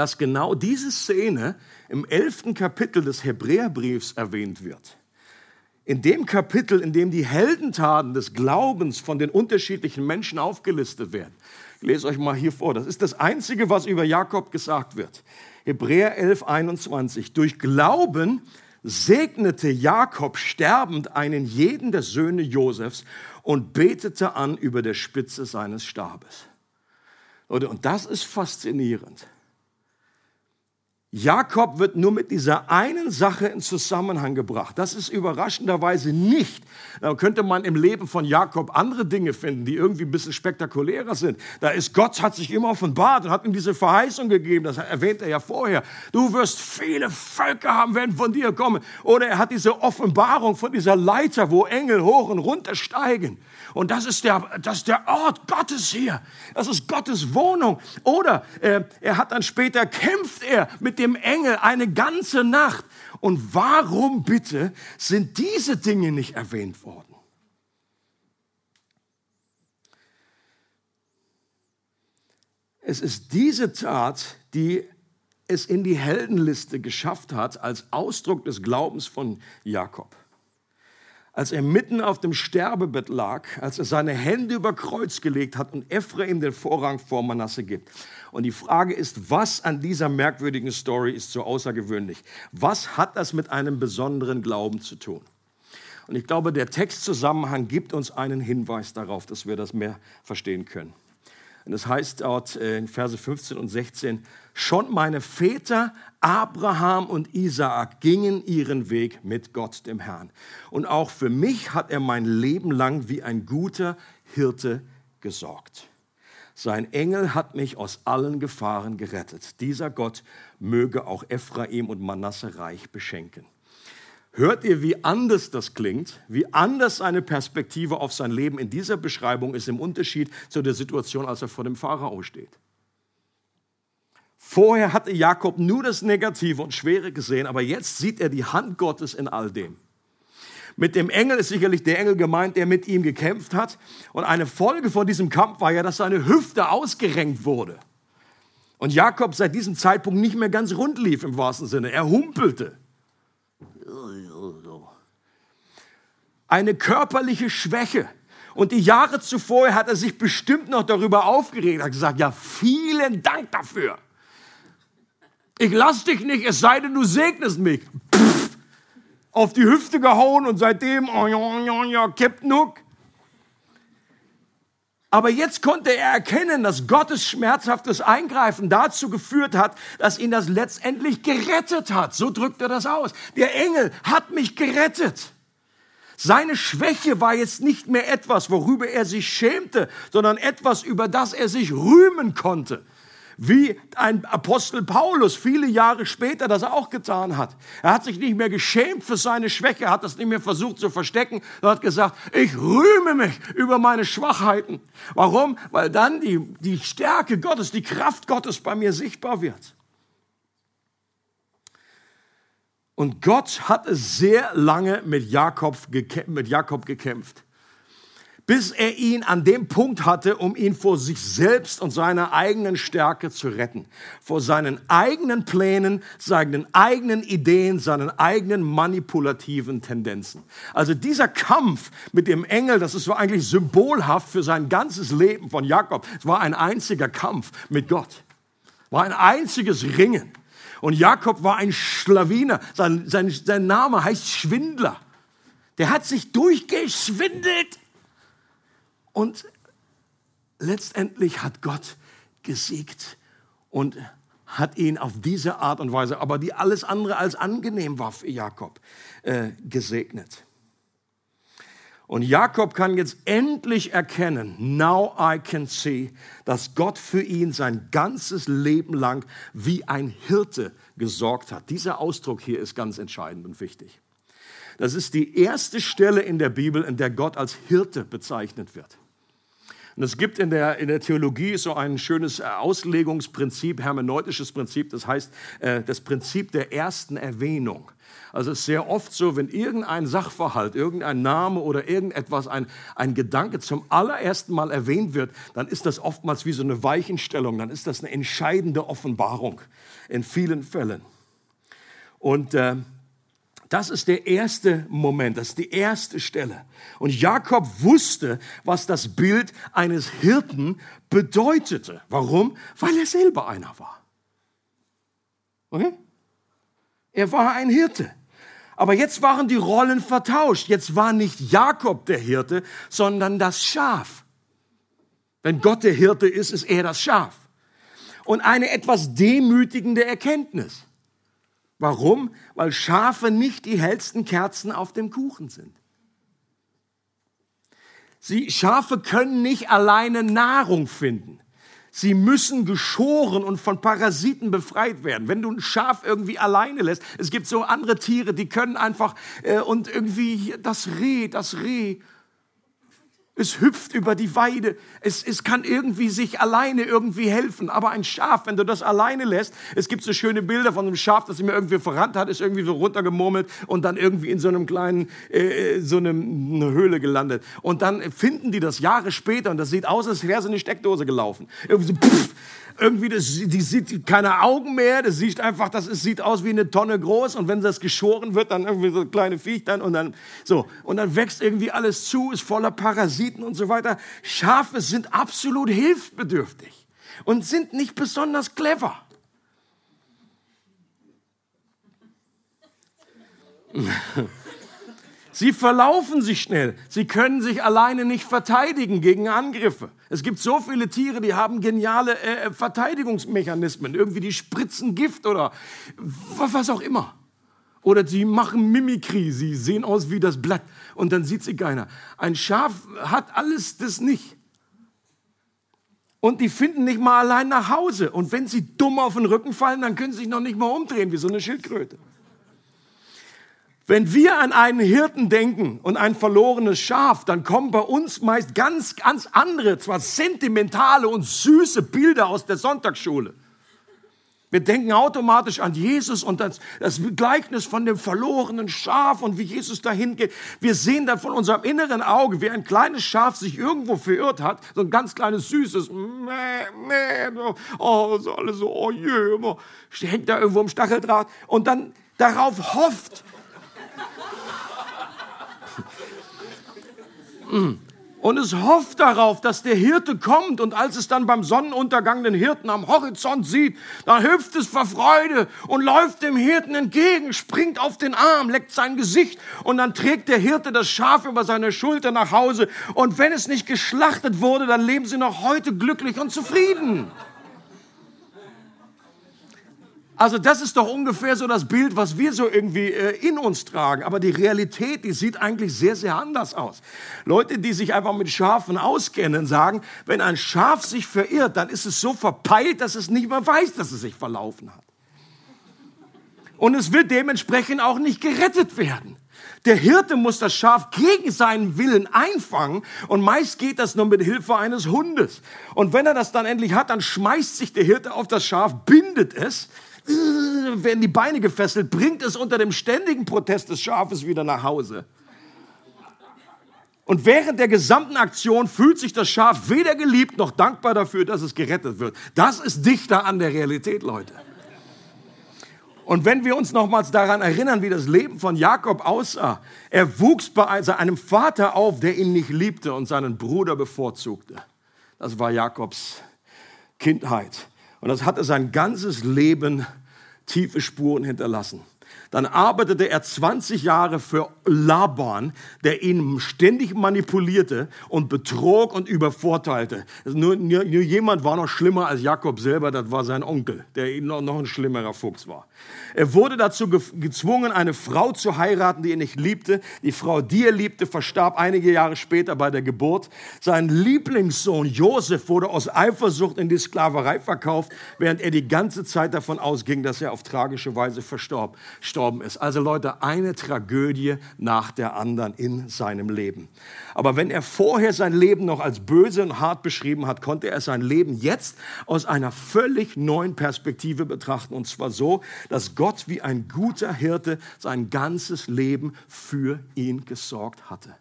dass genau diese Szene im elften Kapitel des Hebräerbriefs erwähnt wird. In dem Kapitel, in dem die Heldentaten des Glaubens von den unterschiedlichen Menschen aufgelistet werden. Ich lese euch mal hier vor. Das ist das Einzige, was über Jakob gesagt wird. Hebräer 11, 21. Durch Glauben segnete Jakob sterbend einen jeden der Söhne Josefs und betete an über der Spitze seines Stabes. Und das ist faszinierend. Jakob wird nur mit dieser einen Sache in Zusammenhang gebracht. Das ist überraschenderweise nicht. Da könnte man im Leben von Jakob andere Dinge finden, die irgendwie ein bisschen spektakulärer sind. Da ist Gott hat sich immer offenbart und hat ihm diese Verheißung gegeben. Das erwähnt er ja vorher. Du wirst viele Völker haben, werden von dir kommen. Oder er hat diese Offenbarung von dieser Leiter, wo Engel hoch und runter steigen. Und das ist der, das ist der Ort Gottes hier. Das ist Gottes Wohnung. Oder äh, er hat dann später kämpft er mit dem Engel eine ganze Nacht. Und warum bitte sind diese Dinge nicht erwähnt worden? Es ist diese Tat, die es in die Heldenliste geschafft hat als Ausdruck des Glaubens von Jakob als er mitten auf dem Sterbebett lag, als er seine Hände über Kreuz gelegt hat und Ephraim den Vorrang vor Manasse gibt. Und die Frage ist, was an dieser merkwürdigen Story ist so außergewöhnlich? Was hat das mit einem besonderen Glauben zu tun? Und ich glaube, der Textzusammenhang gibt uns einen Hinweis darauf, dass wir das mehr verstehen können. Und das heißt dort äh, in Verse 15 und 16, schon meine Väter Abraham und Isaak gingen ihren Weg mit Gott, dem Herrn. Und auch für mich hat er mein Leben lang wie ein guter Hirte gesorgt. Sein Engel hat mich aus allen Gefahren gerettet. Dieser Gott möge auch Ephraim und Manasse reich beschenken. Hört ihr, wie anders das klingt, wie anders seine Perspektive auf sein Leben in dieser Beschreibung ist im Unterschied zu der Situation, als er vor dem Pharao steht. Vorher hatte Jakob nur das Negative und Schwere gesehen, aber jetzt sieht er die Hand Gottes in all dem. Mit dem Engel ist sicherlich der Engel gemeint, der mit ihm gekämpft hat. Und eine Folge von diesem Kampf war ja, dass seine Hüfte ausgerenkt wurde. Und Jakob seit diesem Zeitpunkt nicht mehr ganz rund lief im wahrsten Sinne. Er humpelte. Eine körperliche Schwäche. Und die Jahre zuvor hat er sich bestimmt noch darüber aufgeregt, hat gesagt, ja, vielen Dank dafür. Ich lass dich nicht, es sei denn, du segnest mich. Pff, auf die Hüfte gehauen und seitdem, oh ja, ja, ja, Captain Hook. Aber jetzt konnte er erkennen, dass Gottes schmerzhaftes Eingreifen dazu geführt hat, dass ihn das letztendlich gerettet hat. So drückt er das aus. Der Engel hat mich gerettet. Seine Schwäche war jetzt nicht mehr etwas, worüber er sich schämte, sondern etwas, über das er sich rühmen konnte wie ein Apostel Paulus viele Jahre später das auch getan hat. Er hat sich nicht mehr geschämt für seine Schwäche, hat das nicht mehr versucht zu verstecken, er hat gesagt, ich rühme mich über meine Schwachheiten. Warum? Weil dann die, die Stärke Gottes, die Kraft Gottes bei mir sichtbar wird. Und Gott hat es sehr lange mit Jakob, mit Jakob gekämpft bis er ihn an dem Punkt hatte, um ihn vor sich selbst und seiner eigenen Stärke zu retten. Vor seinen eigenen Plänen, seinen eigenen Ideen, seinen eigenen manipulativen Tendenzen. Also dieser Kampf mit dem Engel, das ist so eigentlich symbolhaft für sein ganzes Leben von Jakob. Es war ein einziger Kampf mit Gott. War ein einziges Ringen. Und Jakob war ein Schlawiner. Sein, sein, sein Name heißt Schwindler. Der hat sich durchgeschwindelt und letztendlich hat Gott gesiegt und hat ihn auf diese Art und Weise, aber die alles andere als angenehm war für Jakob, äh, gesegnet. Und Jakob kann jetzt endlich erkennen, now I can see, dass Gott für ihn sein ganzes Leben lang wie ein Hirte gesorgt hat. Dieser Ausdruck hier ist ganz entscheidend und wichtig. Das ist die erste Stelle in der Bibel, in der Gott als Hirte bezeichnet wird. Und es gibt in der, in der Theologie so ein schönes äh, Auslegungsprinzip, hermeneutisches Prinzip, das heißt äh, das Prinzip der ersten Erwähnung. Also es ist sehr oft so, wenn irgendein Sachverhalt, irgendein Name oder irgendetwas, ein, ein Gedanke zum allerersten Mal erwähnt wird, dann ist das oftmals wie so eine Weichenstellung, dann ist das eine entscheidende Offenbarung in vielen Fällen. Und äh, das ist der erste Moment, das ist die erste Stelle. Und Jakob wusste, was das Bild eines Hirten bedeutete. Warum? Weil er selber einer war. Okay? Er war ein Hirte. Aber jetzt waren die Rollen vertauscht. Jetzt war nicht Jakob der Hirte, sondern das Schaf. Wenn Gott der Hirte ist, ist er das Schaf. Und eine etwas demütigende Erkenntnis. Warum? Weil Schafe nicht die hellsten Kerzen auf dem Kuchen sind. Sie, Schafe können nicht alleine Nahrung finden. Sie müssen geschoren und von Parasiten befreit werden. Wenn du ein Schaf irgendwie alleine lässt, es gibt so andere Tiere, die können einfach äh, und irgendwie das Reh, das Reh es hüpft über die Weide. Es, es kann irgendwie sich alleine irgendwie helfen. Aber ein Schaf, wenn du das alleine lässt, es gibt so schöne Bilder von einem Schaf, das mir irgendwie verrannt hat, ist irgendwie so runtergemurmelt und dann irgendwie in so einem kleinen, äh, äh so einem, eine Höhle gelandet. Und dann finden die das Jahre später und das sieht aus, als wäre so eine Steckdose gelaufen. Irgendwie so, pff, irgendwie, das, die sieht keine Augen mehr, das sieht einfach, das ist, sieht aus wie eine Tonne groß und wenn das geschoren wird, dann irgendwie so kleine Viech dann und dann, so. Und dann wächst irgendwie alles zu, ist voller Parasiten und so weiter. Schafe sind absolut hilfsbedürftig und sind nicht besonders clever. Sie verlaufen sich schnell. Sie können sich alleine nicht verteidigen gegen Angriffe. Es gibt so viele Tiere, die haben geniale äh, äh Verteidigungsmechanismen. Irgendwie die spritzen Gift oder was auch immer. Oder sie machen Mimikry, sie sehen aus wie das Blatt und dann sieht sie keiner. Ein Schaf hat alles das nicht. Und die finden nicht mal allein nach Hause. Und wenn sie dumm auf den Rücken fallen, dann können sie sich noch nicht mal umdrehen wie so eine Schildkröte. Wenn wir an einen Hirten denken und ein verlorenes Schaf, dann kommen bei uns meist ganz, ganz andere, zwar sentimentale und süße Bilder aus der Sonntagsschule. Wir denken automatisch an Jesus und das, das Gleichnis von dem verlorenen Schaf und wie Jesus dahin geht. Wir sehen dann von unserem inneren Auge, wie ein kleines Schaf sich irgendwo verirrt hat, so ein ganz kleines süßes, mäh, mäh, oh, so alles so, oh je, immer, hängt da irgendwo im Stacheldraht und dann darauf hofft, Und es hofft darauf, dass der Hirte kommt. Und als es dann beim Sonnenuntergang den Hirten am Horizont sieht, dann hüpft es vor Freude und läuft dem Hirten entgegen, springt auf den Arm, leckt sein Gesicht und dann trägt der Hirte das Schaf über seine Schulter nach Hause. Und wenn es nicht geschlachtet wurde, dann leben sie noch heute glücklich und zufrieden. Also das ist doch ungefähr so das Bild, was wir so irgendwie äh, in uns tragen. Aber die Realität, die sieht eigentlich sehr, sehr anders aus. Leute, die sich einfach mit Schafen auskennen, sagen, wenn ein Schaf sich verirrt, dann ist es so verpeilt, dass es nicht mehr weiß, dass es sich verlaufen hat. Und es wird dementsprechend auch nicht gerettet werden. Der Hirte muss das Schaf gegen seinen Willen einfangen und meist geht das nur mit Hilfe eines Hundes. Und wenn er das dann endlich hat, dann schmeißt sich der Hirte auf das Schaf, bindet es werden die Beine gefesselt, bringt es unter dem ständigen Protest des Schafes wieder nach Hause. Und während der gesamten Aktion fühlt sich das Schaf weder geliebt noch dankbar dafür, dass es gerettet wird. Das ist dichter an der Realität, Leute. Und wenn wir uns nochmals daran erinnern, wie das Leben von Jakob aussah, er wuchs bei einem Vater auf, der ihn nicht liebte und seinen Bruder bevorzugte. Das war Jakobs Kindheit. Und das hatte sein ganzes Leben tiefe Spuren hinterlassen. Dann arbeitete er 20 Jahre für Laban, der ihn ständig manipulierte und betrog und übervorteilte. Nur, nur, nur, jemand war noch schlimmer als Jakob selber, das war sein Onkel, der noch, noch ein schlimmerer Fuchs war. Er wurde dazu gezwungen, eine Frau zu heiraten, die er nicht liebte. Die Frau, die er liebte, verstarb einige Jahre später bei der Geburt. Sein Lieblingssohn Josef wurde aus Eifersucht in die Sklaverei verkauft, während er die ganze Zeit davon ausging, dass er auf tragische Weise verstorb gestorben ist. Also Leute, eine Tragödie nach der anderen in seinem Leben. Aber wenn er vorher sein Leben noch als böse und hart beschrieben hat, konnte er sein Leben jetzt aus einer völlig neuen Perspektive betrachten. Und zwar so, dass Gott wie ein guter Hirte sein ganzes Leben für ihn gesorgt hatte.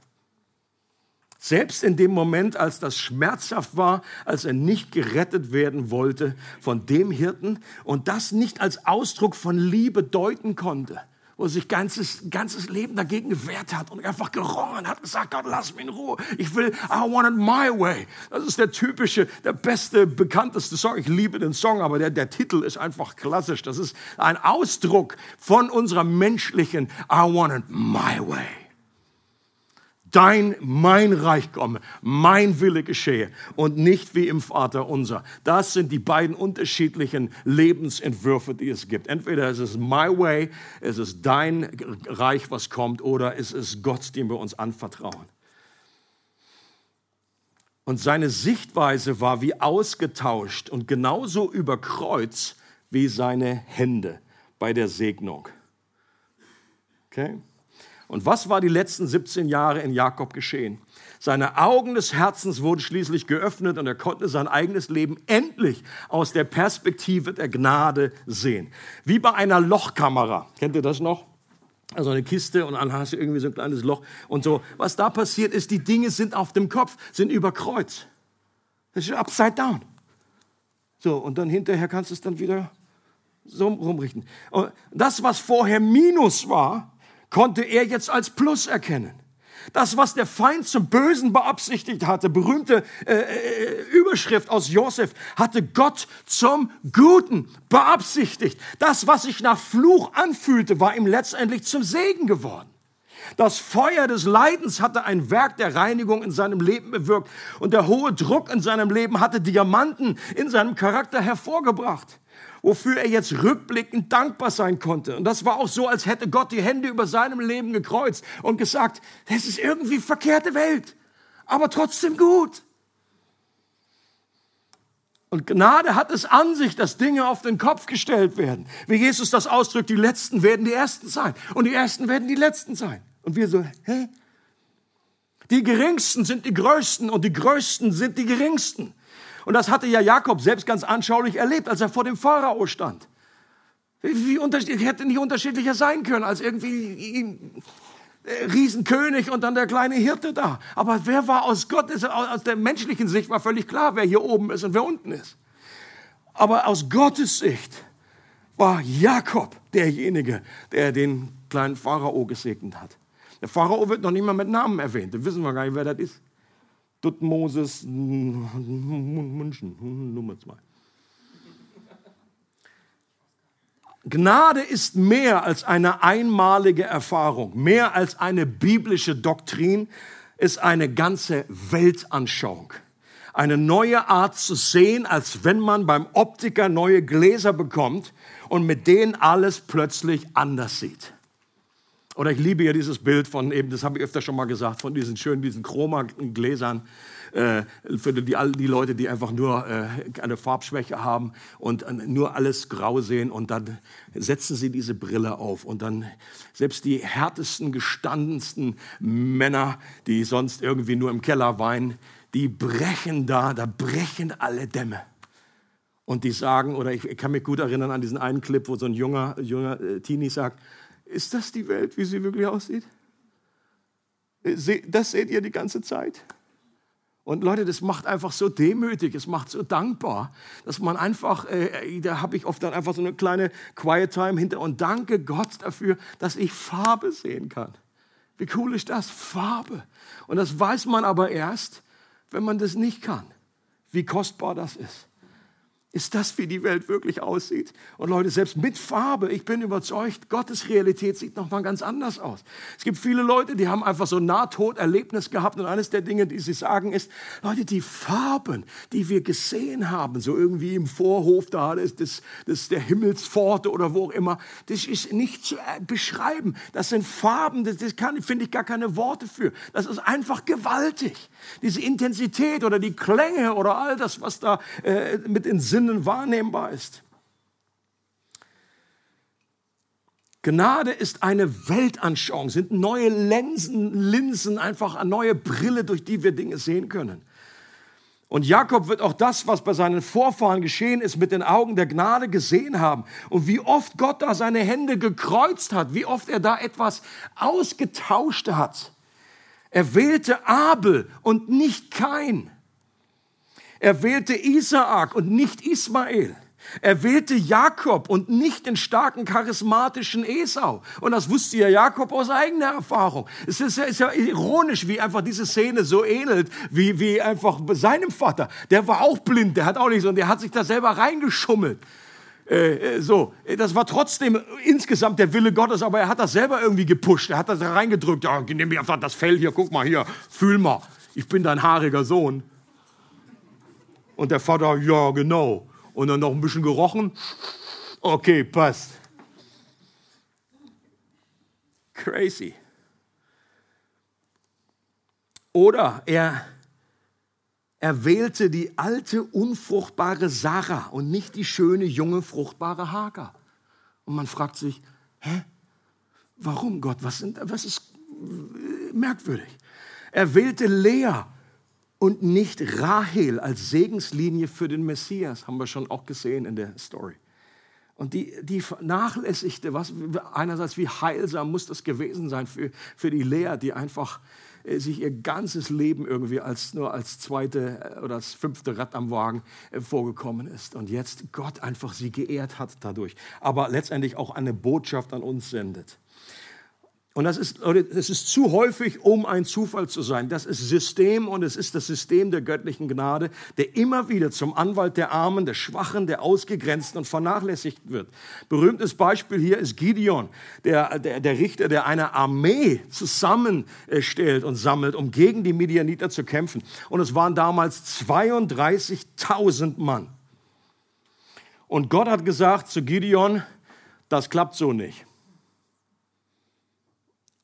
Selbst in dem Moment, als das schmerzhaft war, als er nicht gerettet werden wollte von dem Hirten und das nicht als Ausdruck von Liebe deuten konnte, wo er sich ganzes, ganzes Leben dagegen gewehrt hat und einfach gerungen hat, gesagt, Gott, lass mich in Ruhe. Ich will, I want it my way. Das ist der typische, der beste, bekannteste Song. Ich liebe den Song, aber der, der Titel ist einfach klassisch. Das ist ein Ausdruck von unserer menschlichen, I want it my way dein, mein Reich komme, mein Wille geschehe und nicht wie im Vater unser. Das sind die beiden unterschiedlichen Lebensentwürfe, die es gibt. Entweder ist es my way, es ist dein Reich, was kommt, oder es ist Gott, dem wir uns anvertrauen. Und seine Sichtweise war wie ausgetauscht und genauso über Kreuz wie seine Hände bei der Segnung. Okay? Und was war die letzten 17 Jahre in Jakob geschehen? Seine Augen des Herzens wurden schließlich geöffnet und er konnte sein eigenes Leben endlich aus der Perspektive der Gnade sehen. Wie bei einer Lochkamera. Kennt ihr das noch? Also eine Kiste und dann hast du irgendwie so ein kleines Loch und so. Was da passiert ist, die Dinge sind auf dem Kopf, sind über Kreuz. Das ist upside down. So, und dann hinterher kannst du es dann wieder so rumrichten. Und das, was vorher Minus war, konnte er jetzt als Plus erkennen. Das, was der Feind zum Bösen beabsichtigt hatte, berühmte äh, äh, Überschrift aus Josef, hatte Gott zum Guten beabsichtigt. Das, was sich nach Fluch anfühlte, war ihm letztendlich zum Segen geworden. Das Feuer des Leidens hatte ein Werk der Reinigung in seinem Leben bewirkt und der hohe Druck in seinem Leben hatte Diamanten in seinem Charakter hervorgebracht wofür er jetzt rückblickend dankbar sein konnte. Und das war auch so, als hätte Gott die Hände über seinem Leben gekreuzt und gesagt, das ist irgendwie verkehrte Welt, aber trotzdem gut. Und Gnade hat es an sich, dass Dinge auf den Kopf gestellt werden. Wie Jesus das ausdrückt, die Letzten werden die Ersten sein und die Ersten werden die Letzten sein. Und wir so, hä? Die Geringsten sind die Größten und die Größten sind die Geringsten. Und das hatte ja Jakob selbst ganz anschaulich erlebt, als er vor dem Pharao stand. Wie, hätte nicht unterschiedlicher sein können als irgendwie äh, Riesenkönig und dann der kleine Hirte da. Aber wer war aus Gott, aus der menschlichen Sicht war völlig klar, wer hier oben ist und wer unten ist. Aber aus Gottes Sicht war Jakob derjenige, der den kleinen Pharao gesegnet hat. Der Pharao wird noch nicht mal mit Namen erwähnt. Da wissen wir gar nicht, wer das ist. Duttmoses München, Nummer zwei. Gnade ist mehr als eine einmalige Erfahrung, mehr als eine biblische Doktrin, ist eine ganze Weltanschauung. Eine neue Art zu sehen, als wenn man beim Optiker neue Gläser bekommt und mit denen alles plötzlich anders sieht. Oder ich liebe ja dieses Bild von eben, das habe ich öfter schon mal gesagt, von diesen schönen, diesen Chroma-Gläsern äh, für die, die Leute, die einfach nur äh, eine Farbschwäche haben und äh, nur alles grau sehen und dann setzen sie diese Brille auf und dann selbst die härtesten, gestandensten Männer, die sonst irgendwie nur im Keller weinen, die brechen da, da brechen alle Dämme. Und die sagen, oder ich, ich kann mich gut erinnern an diesen einen Clip, wo so ein junger, junger äh, Teenie sagt, ist das die Welt, wie sie wirklich aussieht? Das seht ihr die ganze Zeit? Und Leute, das macht einfach so demütig, es macht so dankbar, dass man einfach, äh, da habe ich oft dann einfach so eine kleine Quiet Time hinter und danke Gott dafür, dass ich Farbe sehen kann. Wie cool ist das? Farbe. Und das weiß man aber erst, wenn man das nicht kann, wie kostbar das ist. Ist das, wie die Welt wirklich aussieht? Und Leute, selbst mit Farbe, ich bin überzeugt, Gottes Realität sieht nochmal ganz anders aus. Es gibt viele Leute, die haben einfach so ein Nahtoderlebnis gehabt und eines der Dinge, die sie sagen, ist, Leute, die Farben, die wir gesehen haben, so irgendwie im Vorhof da, das, das, das der Himmelspforte oder wo auch immer, das ist nicht zu äh, beschreiben. Das sind Farben, das, das finde ich gar keine Worte für. Das ist einfach gewaltig. Diese Intensität oder die Klänge oder all das, was da äh, mit in Sinn Sinnen wahrnehmbar ist. Gnade ist eine Weltanschauung, sind neue Linsen, Linsen, einfach eine neue Brille, durch die wir Dinge sehen können. Und Jakob wird auch das, was bei seinen Vorfahren geschehen ist, mit den Augen der Gnade gesehen haben. Und wie oft Gott da seine Hände gekreuzt hat, wie oft er da etwas ausgetauscht hat. Er wählte Abel und nicht Kain. Er wählte Isaak und nicht Ismael. Er wählte Jakob und nicht den starken, charismatischen Esau. Und das wusste ja Jakob aus eigener Erfahrung. Es ist ja, ist ja ironisch, wie einfach diese Szene so ähnelt, wie, wie einfach seinem Vater. Der war auch blind, der hat auch nichts und der hat sich da selber reingeschummelt. Äh, äh so, das war trotzdem insgesamt der Wille Gottes, aber er hat das selber irgendwie gepusht. Er hat das reingedrückt. Ja, nimm mir einfach das Fell hier, guck mal hier, fühl mal. Ich bin dein haariger Sohn. Und der Vater, ja, genau. Und dann noch ein bisschen gerochen. Okay, passt. Crazy. Oder er, er wählte die alte, unfruchtbare Sarah und nicht die schöne, junge, fruchtbare Hagar. Und man fragt sich, hä? Warum Gott? Was, sind, was ist merkwürdig? Er wählte Lea und nicht Rahel als Segenslinie für den Messias, haben wir schon auch gesehen in der Story. Und die, die vernachlässigte, was, einerseits wie heilsam muss das gewesen sein für, für die Lea, die einfach äh, sich ihr ganzes Leben irgendwie als nur als zweite äh, oder als fünfte Rad am Wagen äh, vorgekommen ist und jetzt Gott einfach sie geehrt hat dadurch, aber letztendlich auch eine Botschaft an uns sendet. Und das ist, das ist zu häufig, um ein Zufall zu sein. Das ist System und es ist das System der göttlichen Gnade, der immer wieder zum Anwalt der Armen, der Schwachen, der Ausgegrenzten und vernachlässigt wird. Berühmtes Beispiel hier ist Gideon, der, der, der Richter, der eine Armee zusammenstellt und sammelt, um gegen die Midianiter zu kämpfen. Und es waren damals 32.000 Mann. Und Gott hat gesagt zu Gideon, das klappt so nicht.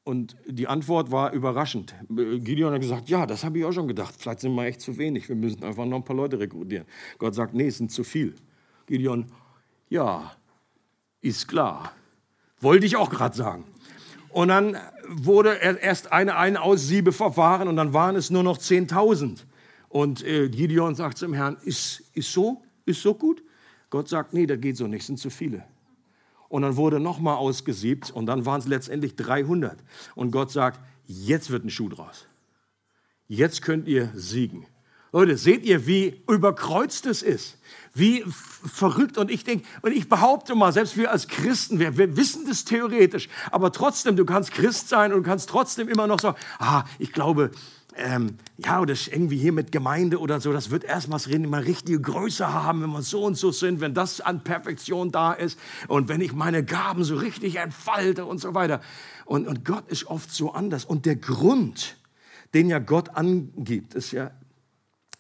Und die Antwort war überraschend. Gideon hat gesagt, ja, das habe ich auch schon gedacht. Vielleicht sind wir echt zu wenig. Wir müssen einfach noch ein paar Leute rekrutieren. Gott sagt, nee, es sind zu viel. Gideon, ja, ist klar. Wollte ich auch gerade sagen. Und dann wurde erst eine Ein-Aus-Siebe verfahren und dann waren es nur noch 10.000. Und äh, Gideon sagt zum Herrn, ist, ist so? Ist so gut? Gott sagt, nee, das geht so nicht, sind zu viele. Und dann wurde nochmal ausgesiebt und dann waren es letztendlich 300. Und Gott sagt, jetzt wird ein Schuh draus. Jetzt könnt ihr siegen. Leute, seht ihr, wie überkreuzt es ist? Wie verrückt. Und ich denke, und ich behaupte mal, selbst wir als Christen, wir, wir, wissen das theoretisch, aber trotzdem, du kannst Christ sein und du kannst trotzdem immer noch sagen, ah, ich glaube, ähm, ja, oder irgendwie hier mit Gemeinde oder so, das wird erstmals mal richtige Größe haben, wenn wir so und so sind, wenn das an Perfektion da ist und wenn ich meine Gaben so richtig entfalte und so weiter. Und, und Gott ist oft so anders. Und der Grund, den ja Gott angibt, ist ja,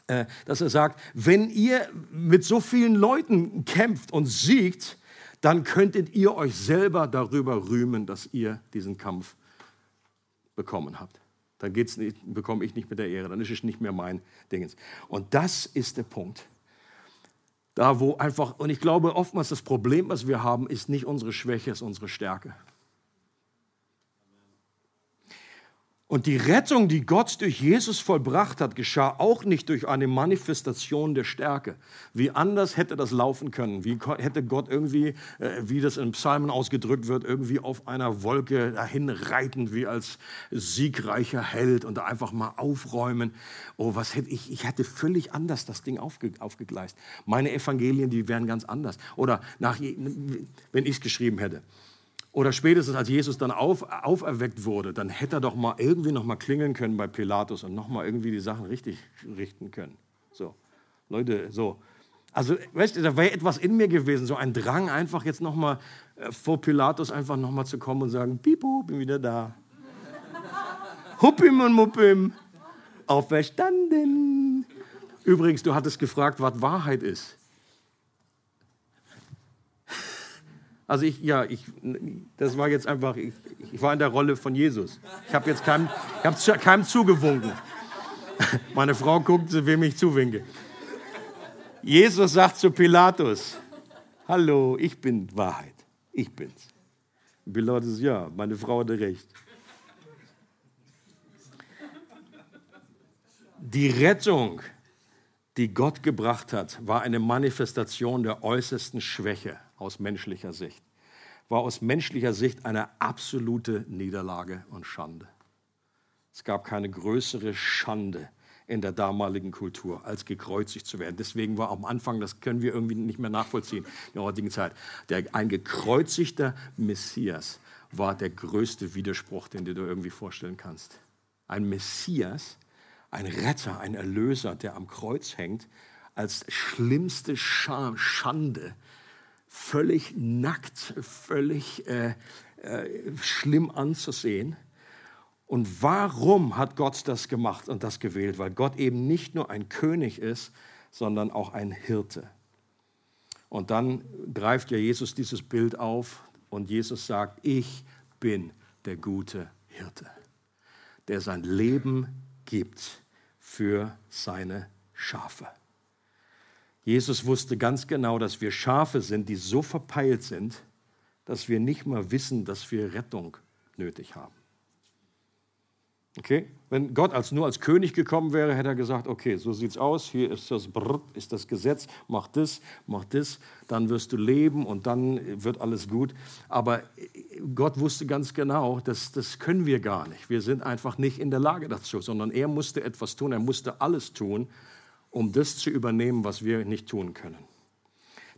äh, dass er sagt, wenn ihr mit so vielen Leuten kämpft und siegt, dann könntet ihr euch selber darüber rühmen, dass ihr diesen Kampf bekommen habt dann geht's nicht, bekomme ich nicht mehr der Ehre, dann ist es nicht mehr mein Dingens. Und das ist der Punkt. Da, wo einfach, und ich glaube, oftmals das Problem, was wir haben, ist nicht unsere Schwäche, es ist unsere Stärke. Und die Rettung, die Gott durch Jesus vollbracht hat, geschah auch nicht durch eine Manifestation der Stärke. Wie anders hätte das laufen können? Wie hätte Gott irgendwie, äh, wie das in Psalmen ausgedrückt wird, irgendwie auf einer Wolke dahin reiten, wie als siegreicher Held und einfach mal aufräumen? Oh, was hätte ich? Ich hätte völlig anders das Ding aufge, aufgegleist. Meine Evangelien, die wären ganz anders. Oder nach, wenn ich es geschrieben hätte. Oder spätestens als Jesus dann auf, auferweckt wurde, dann hätte er doch mal irgendwie noch mal klingeln können bei Pilatus und noch mal irgendwie die Sachen richtig richten können. So, Leute, so. Also, weißt du, da wäre etwas in mir gewesen, so ein Drang, einfach jetzt noch mal äh, vor Pilatus einfach noch mal zu kommen und sagen, Pipo, bin wieder da. Huppim und Muppim, auferstanden. Übrigens, du hattest gefragt, was Wahrheit ist. Also ich, ja, ich, das war jetzt einfach, ich, ich war in der Rolle von Jesus. Ich habe jetzt keinem, ich hab keinem zugewunken. Meine Frau guckt, sie will mich zuwinken. Jesus sagt zu Pilatus, hallo, ich bin Wahrheit, ich bin's. Pilatus, ja, meine Frau hatte recht. Die Rettung, die Gott gebracht hat, war eine Manifestation der äußersten Schwäche aus menschlicher Sicht, war aus menschlicher Sicht eine absolute Niederlage und Schande. Es gab keine größere Schande in der damaligen Kultur, als gekreuzigt zu werden. Deswegen war am Anfang, das können wir irgendwie nicht mehr nachvollziehen in der heutigen Zeit, der, ein gekreuzigter Messias war der größte Widerspruch, den du dir irgendwie vorstellen kannst. Ein Messias, ein Retter, ein Erlöser, der am Kreuz hängt, als schlimmste Schande völlig nackt, völlig äh, äh, schlimm anzusehen. Und warum hat Gott das gemacht und das gewählt? Weil Gott eben nicht nur ein König ist, sondern auch ein Hirte. Und dann greift ja Jesus dieses Bild auf und Jesus sagt, ich bin der gute Hirte, der sein Leben gibt für seine Schafe. Jesus wusste ganz genau, dass wir Schafe sind, die so verpeilt sind, dass wir nicht mal wissen, dass wir Rettung nötig haben. Okay? Wenn Gott als nur als König gekommen wäre, hätte er gesagt, okay, so sieht's aus, hier ist das Brr, ist das Gesetz, mach das, mach das, dann wirst du leben und dann wird alles gut. Aber Gott wusste ganz genau, dass das können wir gar nicht. Wir sind einfach nicht in der Lage dazu, sondern er musste etwas tun, er musste alles tun, um das zu übernehmen, was wir nicht tun können.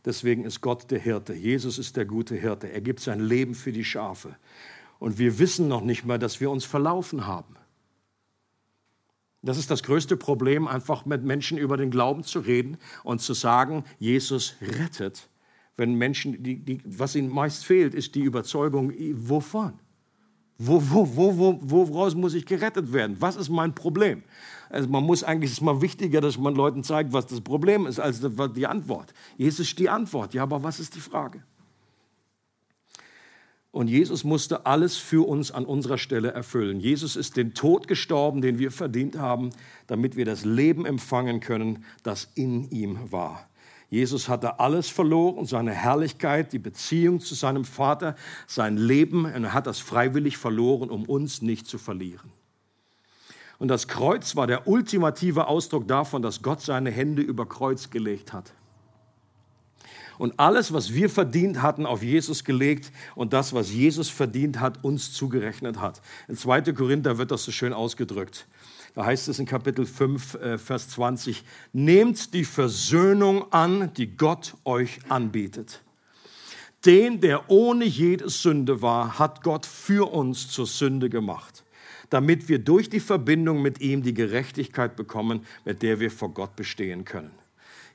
Deswegen ist Gott der Hirte. Jesus ist der gute Hirte. Er gibt sein Leben für die Schafe. Und wir wissen noch nicht mal, dass wir uns verlaufen haben. Das ist das größte Problem, einfach mit Menschen über den Glauben zu reden und zu sagen, Jesus rettet. Wenn Menschen, die, die, was ihnen meist fehlt, ist die Überzeugung, wovon? Wo, wo, wo, wo, woraus muss ich gerettet werden? Was ist mein Problem? Also man muss eigentlich, es ist mal wichtiger, dass man Leuten zeigt, was das Problem ist, als die Antwort. Jesus ist die Antwort. Ja, aber was ist die Frage? Und Jesus musste alles für uns an unserer Stelle erfüllen. Jesus ist den Tod gestorben, den wir verdient haben, damit wir das Leben empfangen können, das in ihm war. Jesus hatte alles verloren, seine Herrlichkeit, die Beziehung zu seinem Vater, sein Leben, und er hat das freiwillig verloren, um uns nicht zu verlieren. Und das Kreuz war der ultimative Ausdruck davon, dass Gott seine Hände über Kreuz gelegt hat. Und alles, was wir verdient hatten, auf Jesus gelegt und das, was Jesus verdient hat, uns zugerechnet hat. In 2. Korinther wird das so schön ausgedrückt. Da heißt es in Kapitel 5, äh, Vers 20, nehmt die Versöhnung an, die Gott euch anbietet. Den, der ohne jede Sünde war, hat Gott für uns zur Sünde gemacht damit wir durch die Verbindung mit ihm die Gerechtigkeit bekommen, mit der wir vor Gott bestehen können.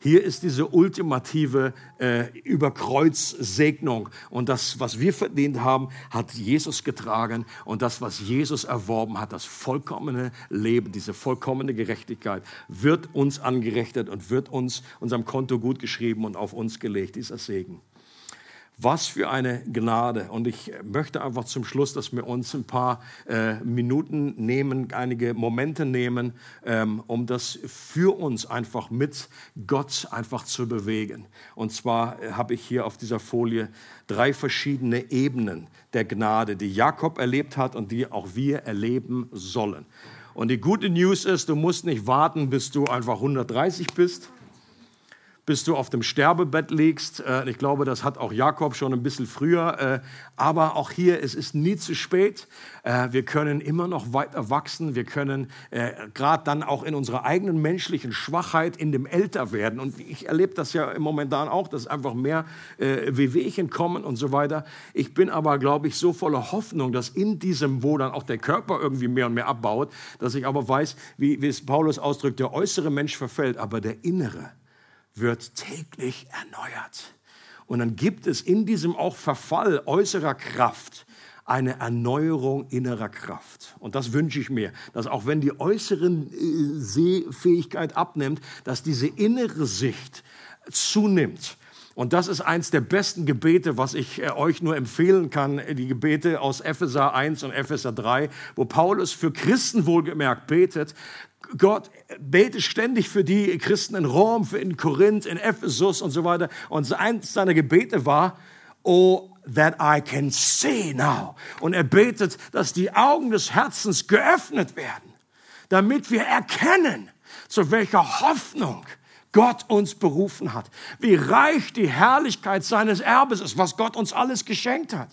Hier ist diese ultimative äh, Überkreuzsegnung. Und das, was wir verdient haben, hat Jesus getragen. Und das, was Jesus erworben hat, das vollkommene Leben, diese vollkommene Gerechtigkeit, wird uns angerechnet und wird uns unserem Konto gut geschrieben und auf uns gelegt, dieser Segen. Was für eine Gnade. Und ich möchte einfach zum Schluss, dass wir uns ein paar äh, Minuten nehmen, einige Momente nehmen, ähm, um das für uns einfach mit Gott einfach zu bewegen. Und zwar äh, habe ich hier auf dieser Folie drei verschiedene Ebenen der Gnade, die Jakob erlebt hat und die auch wir erleben sollen. Und die gute News ist, du musst nicht warten, bis du einfach 130 bist bis du auf dem Sterbebett liegst. Äh, ich glaube, das hat auch Jakob schon ein bisschen früher. Äh, aber auch hier, es ist nie zu spät. Äh, wir können immer noch weiter wachsen. Wir können gerade dann auch in unserer eigenen menschlichen Schwachheit in dem Älterwerden. Und ich erlebe das ja momentan auch, dass einfach mehr Wehwehchen kommen und so weiter. Ich bin aber, glaube ich, so voller Hoffnung, dass in diesem, wo dann auch der Körper irgendwie mehr und mehr abbaut, dass ich aber weiß, wie, wie es Paulus ausdrückt, der äußere Mensch verfällt, aber der innere, wird täglich erneuert. Und dann gibt es in diesem auch Verfall äußerer Kraft eine Erneuerung innerer Kraft. Und das wünsche ich mir, dass auch wenn die äußere äh, Sehfähigkeit abnimmt, dass diese innere Sicht zunimmt. Und das ist eins der besten Gebete, was ich äh, euch nur empfehlen kann, die Gebete aus Epheser 1 und Epheser 3, wo Paulus für Christen wohlgemerkt betet, Gott betet ständig für die Christen in Rom, für in Korinth, in Ephesus und so weiter. Und eins seiner Gebete war, oh, that I can see now. Und er betet, dass die Augen des Herzens geöffnet werden, damit wir erkennen, zu welcher Hoffnung Gott uns berufen hat. Wie reich die Herrlichkeit seines Erbes ist, was Gott uns alles geschenkt hat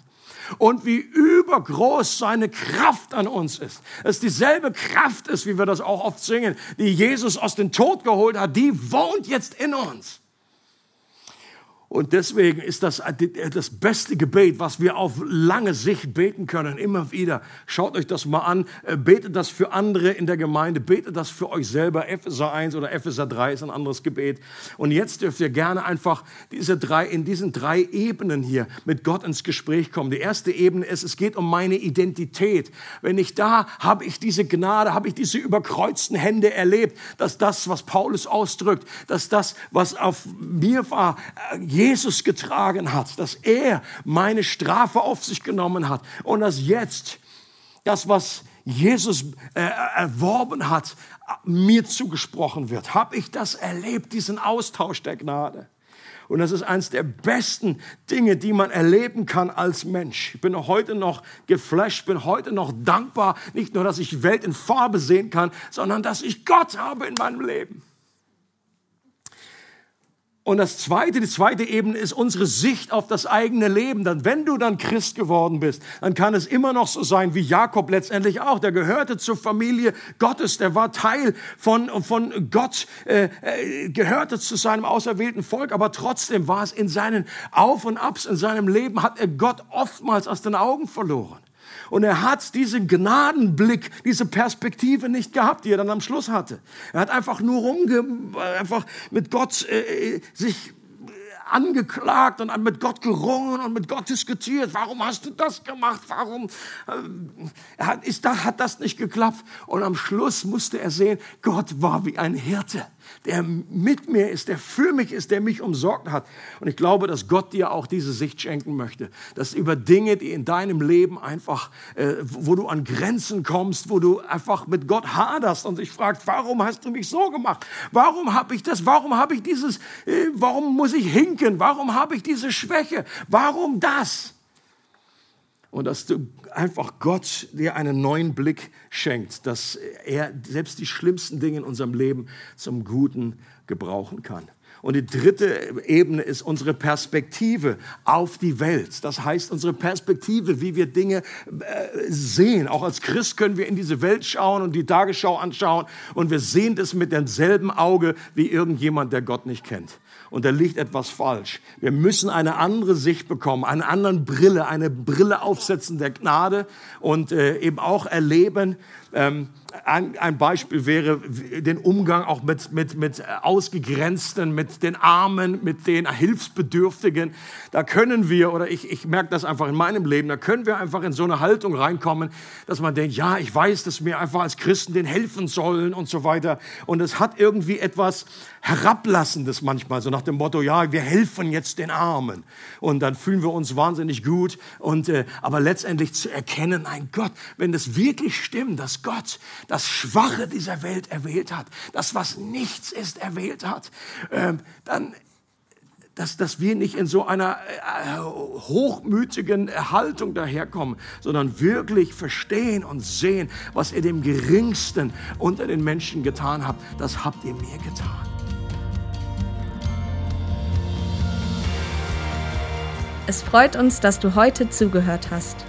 und wie übergroß seine Kraft an uns ist. Es dieselbe Kraft ist, wie wir das auch oft singen, die Jesus aus dem Tod geholt hat, die wohnt jetzt in uns. Und deswegen ist das das beste Gebet, was wir auf lange Sicht beten können, immer wieder. Schaut euch das mal an, äh, betet das für andere in der Gemeinde, betet das für euch selber. Epheser 1 oder Epheser 3 ist ein anderes Gebet. Und jetzt dürft ihr gerne einfach diese drei, in diesen drei Ebenen hier mit Gott ins Gespräch kommen. Die erste Ebene ist, es geht um meine Identität. Wenn ich da habe ich diese Gnade, habe ich diese überkreuzten Hände erlebt, dass das, was Paulus ausdrückt, dass das, was auf mir war, äh, Jesus getragen hat, dass er meine Strafe auf sich genommen hat und dass jetzt das, was Jesus äh, erworben hat, mir zugesprochen wird. Habe ich das erlebt, diesen Austausch der Gnade? Und das ist eines der besten Dinge, die man erleben kann als Mensch. Ich bin heute noch geflasht, bin heute noch dankbar, nicht nur, dass ich Welt in Farbe sehen kann, sondern dass ich Gott habe in meinem Leben. Und das zweite, die zweite Ebene ist unsere Sicht auf das eigene Leben. Dann, wenn du dann Christ geworden bist, dann kann es immer noch so sein wie Jakob letztendlich auch. Der gehörte zur Familie Gottes, der war Teil von, von Gott, äh, äh, gehörte zu seinem auserwählten Volk, aber trotzdem war es in seinen Auf und Abs in seinem Leben, hat er Gott oftmals aus den Augen verloren. Und er hat diesen Gnadenblick, diese Perspektive nicht gehabt, die er dann am Schluss hatte. Er hat einfach nur rumge, einfach mit Gott äh, äh sich angeklagt und mit Gott gerungen und mit Gott diskutiert. Warum hast du das gemacht? Warum äh, hat, ist, da, hat das nicht geklappt? Und am Schluss musste er sehen, Gott war wie ein Hirte der mit mir ist, der für mich ist, der mich umsorgt hat. Und ich glaube, dass Gott dir auch diese Sicht schenken möchte, dass über Dinge, die in deinem Leben einfach, äh, wo du an Grenzen kommst, wo du einfach mit Gott haderst und dich fragst, warum hast du mich so gemacht? Warum habe ich das? Warum habe ich dieses? Äh, warum muss ich hinken? Warum habe ich diese Schwäche? Warum das? Und dass du einfach Gott dir einen neuen Blick schenkt, dass er selbst die schlimmsten Dinge in unserem Leben zum Guten gebrauchen kann. Und die dritte Ebene ist unsere Perspektive auf die Welt. Das heißt, unsere Perspektive, wie wir Dinge äh, sehen. Auch als Christ können wir in diese Welt schauen und die Tagesschau anschauen und wir sehen das mit demselben Auge wie irgendjemand, der Gott nicht kennt und da liegt etwas falsch. Wir müssen eine andere Sicht bekommen, eine andere Brille, eine Brille auf Aufsetzen der Gnade und äh, eben auch erleben, ähm, ein, ein, Beispiel wäre den Umgang auch mit, mit, mit Ausgegrenzten, mit den Armen, mit den Hilfsbedürftigen. Da können wir, oder ich, ich merke das einfach in meinem Leben, da können wir einfach in so eine Haltung reinkommen, dass man denkt, ja, ich weiß, dass wir einfach als Christen den helfen sollen und so weiter. Und es hat irgendwie etwas Herablassendes manchmal, so nach dem Motto, ja, wir helfen jetzt den Armen. Und dann fühlen wir uns wahnsinnig gut. Und, äh, aber letztendlich zu erkennen, mein Gott, wenn das wirklich stimmt, Gott das Schwache dieser Welt erwählt hat, das, was nichts ist, erwählt hat, ähm, dann dass, dass wir nicht in so einer äh, hochmütigen Haltung daherkommen, sondern wirklich verstehen und sehen, was ihr dem Geringsten unter den Menschen getan habt, das habt ihr mir getan. Es freut uns, dass du heute zugehört hast.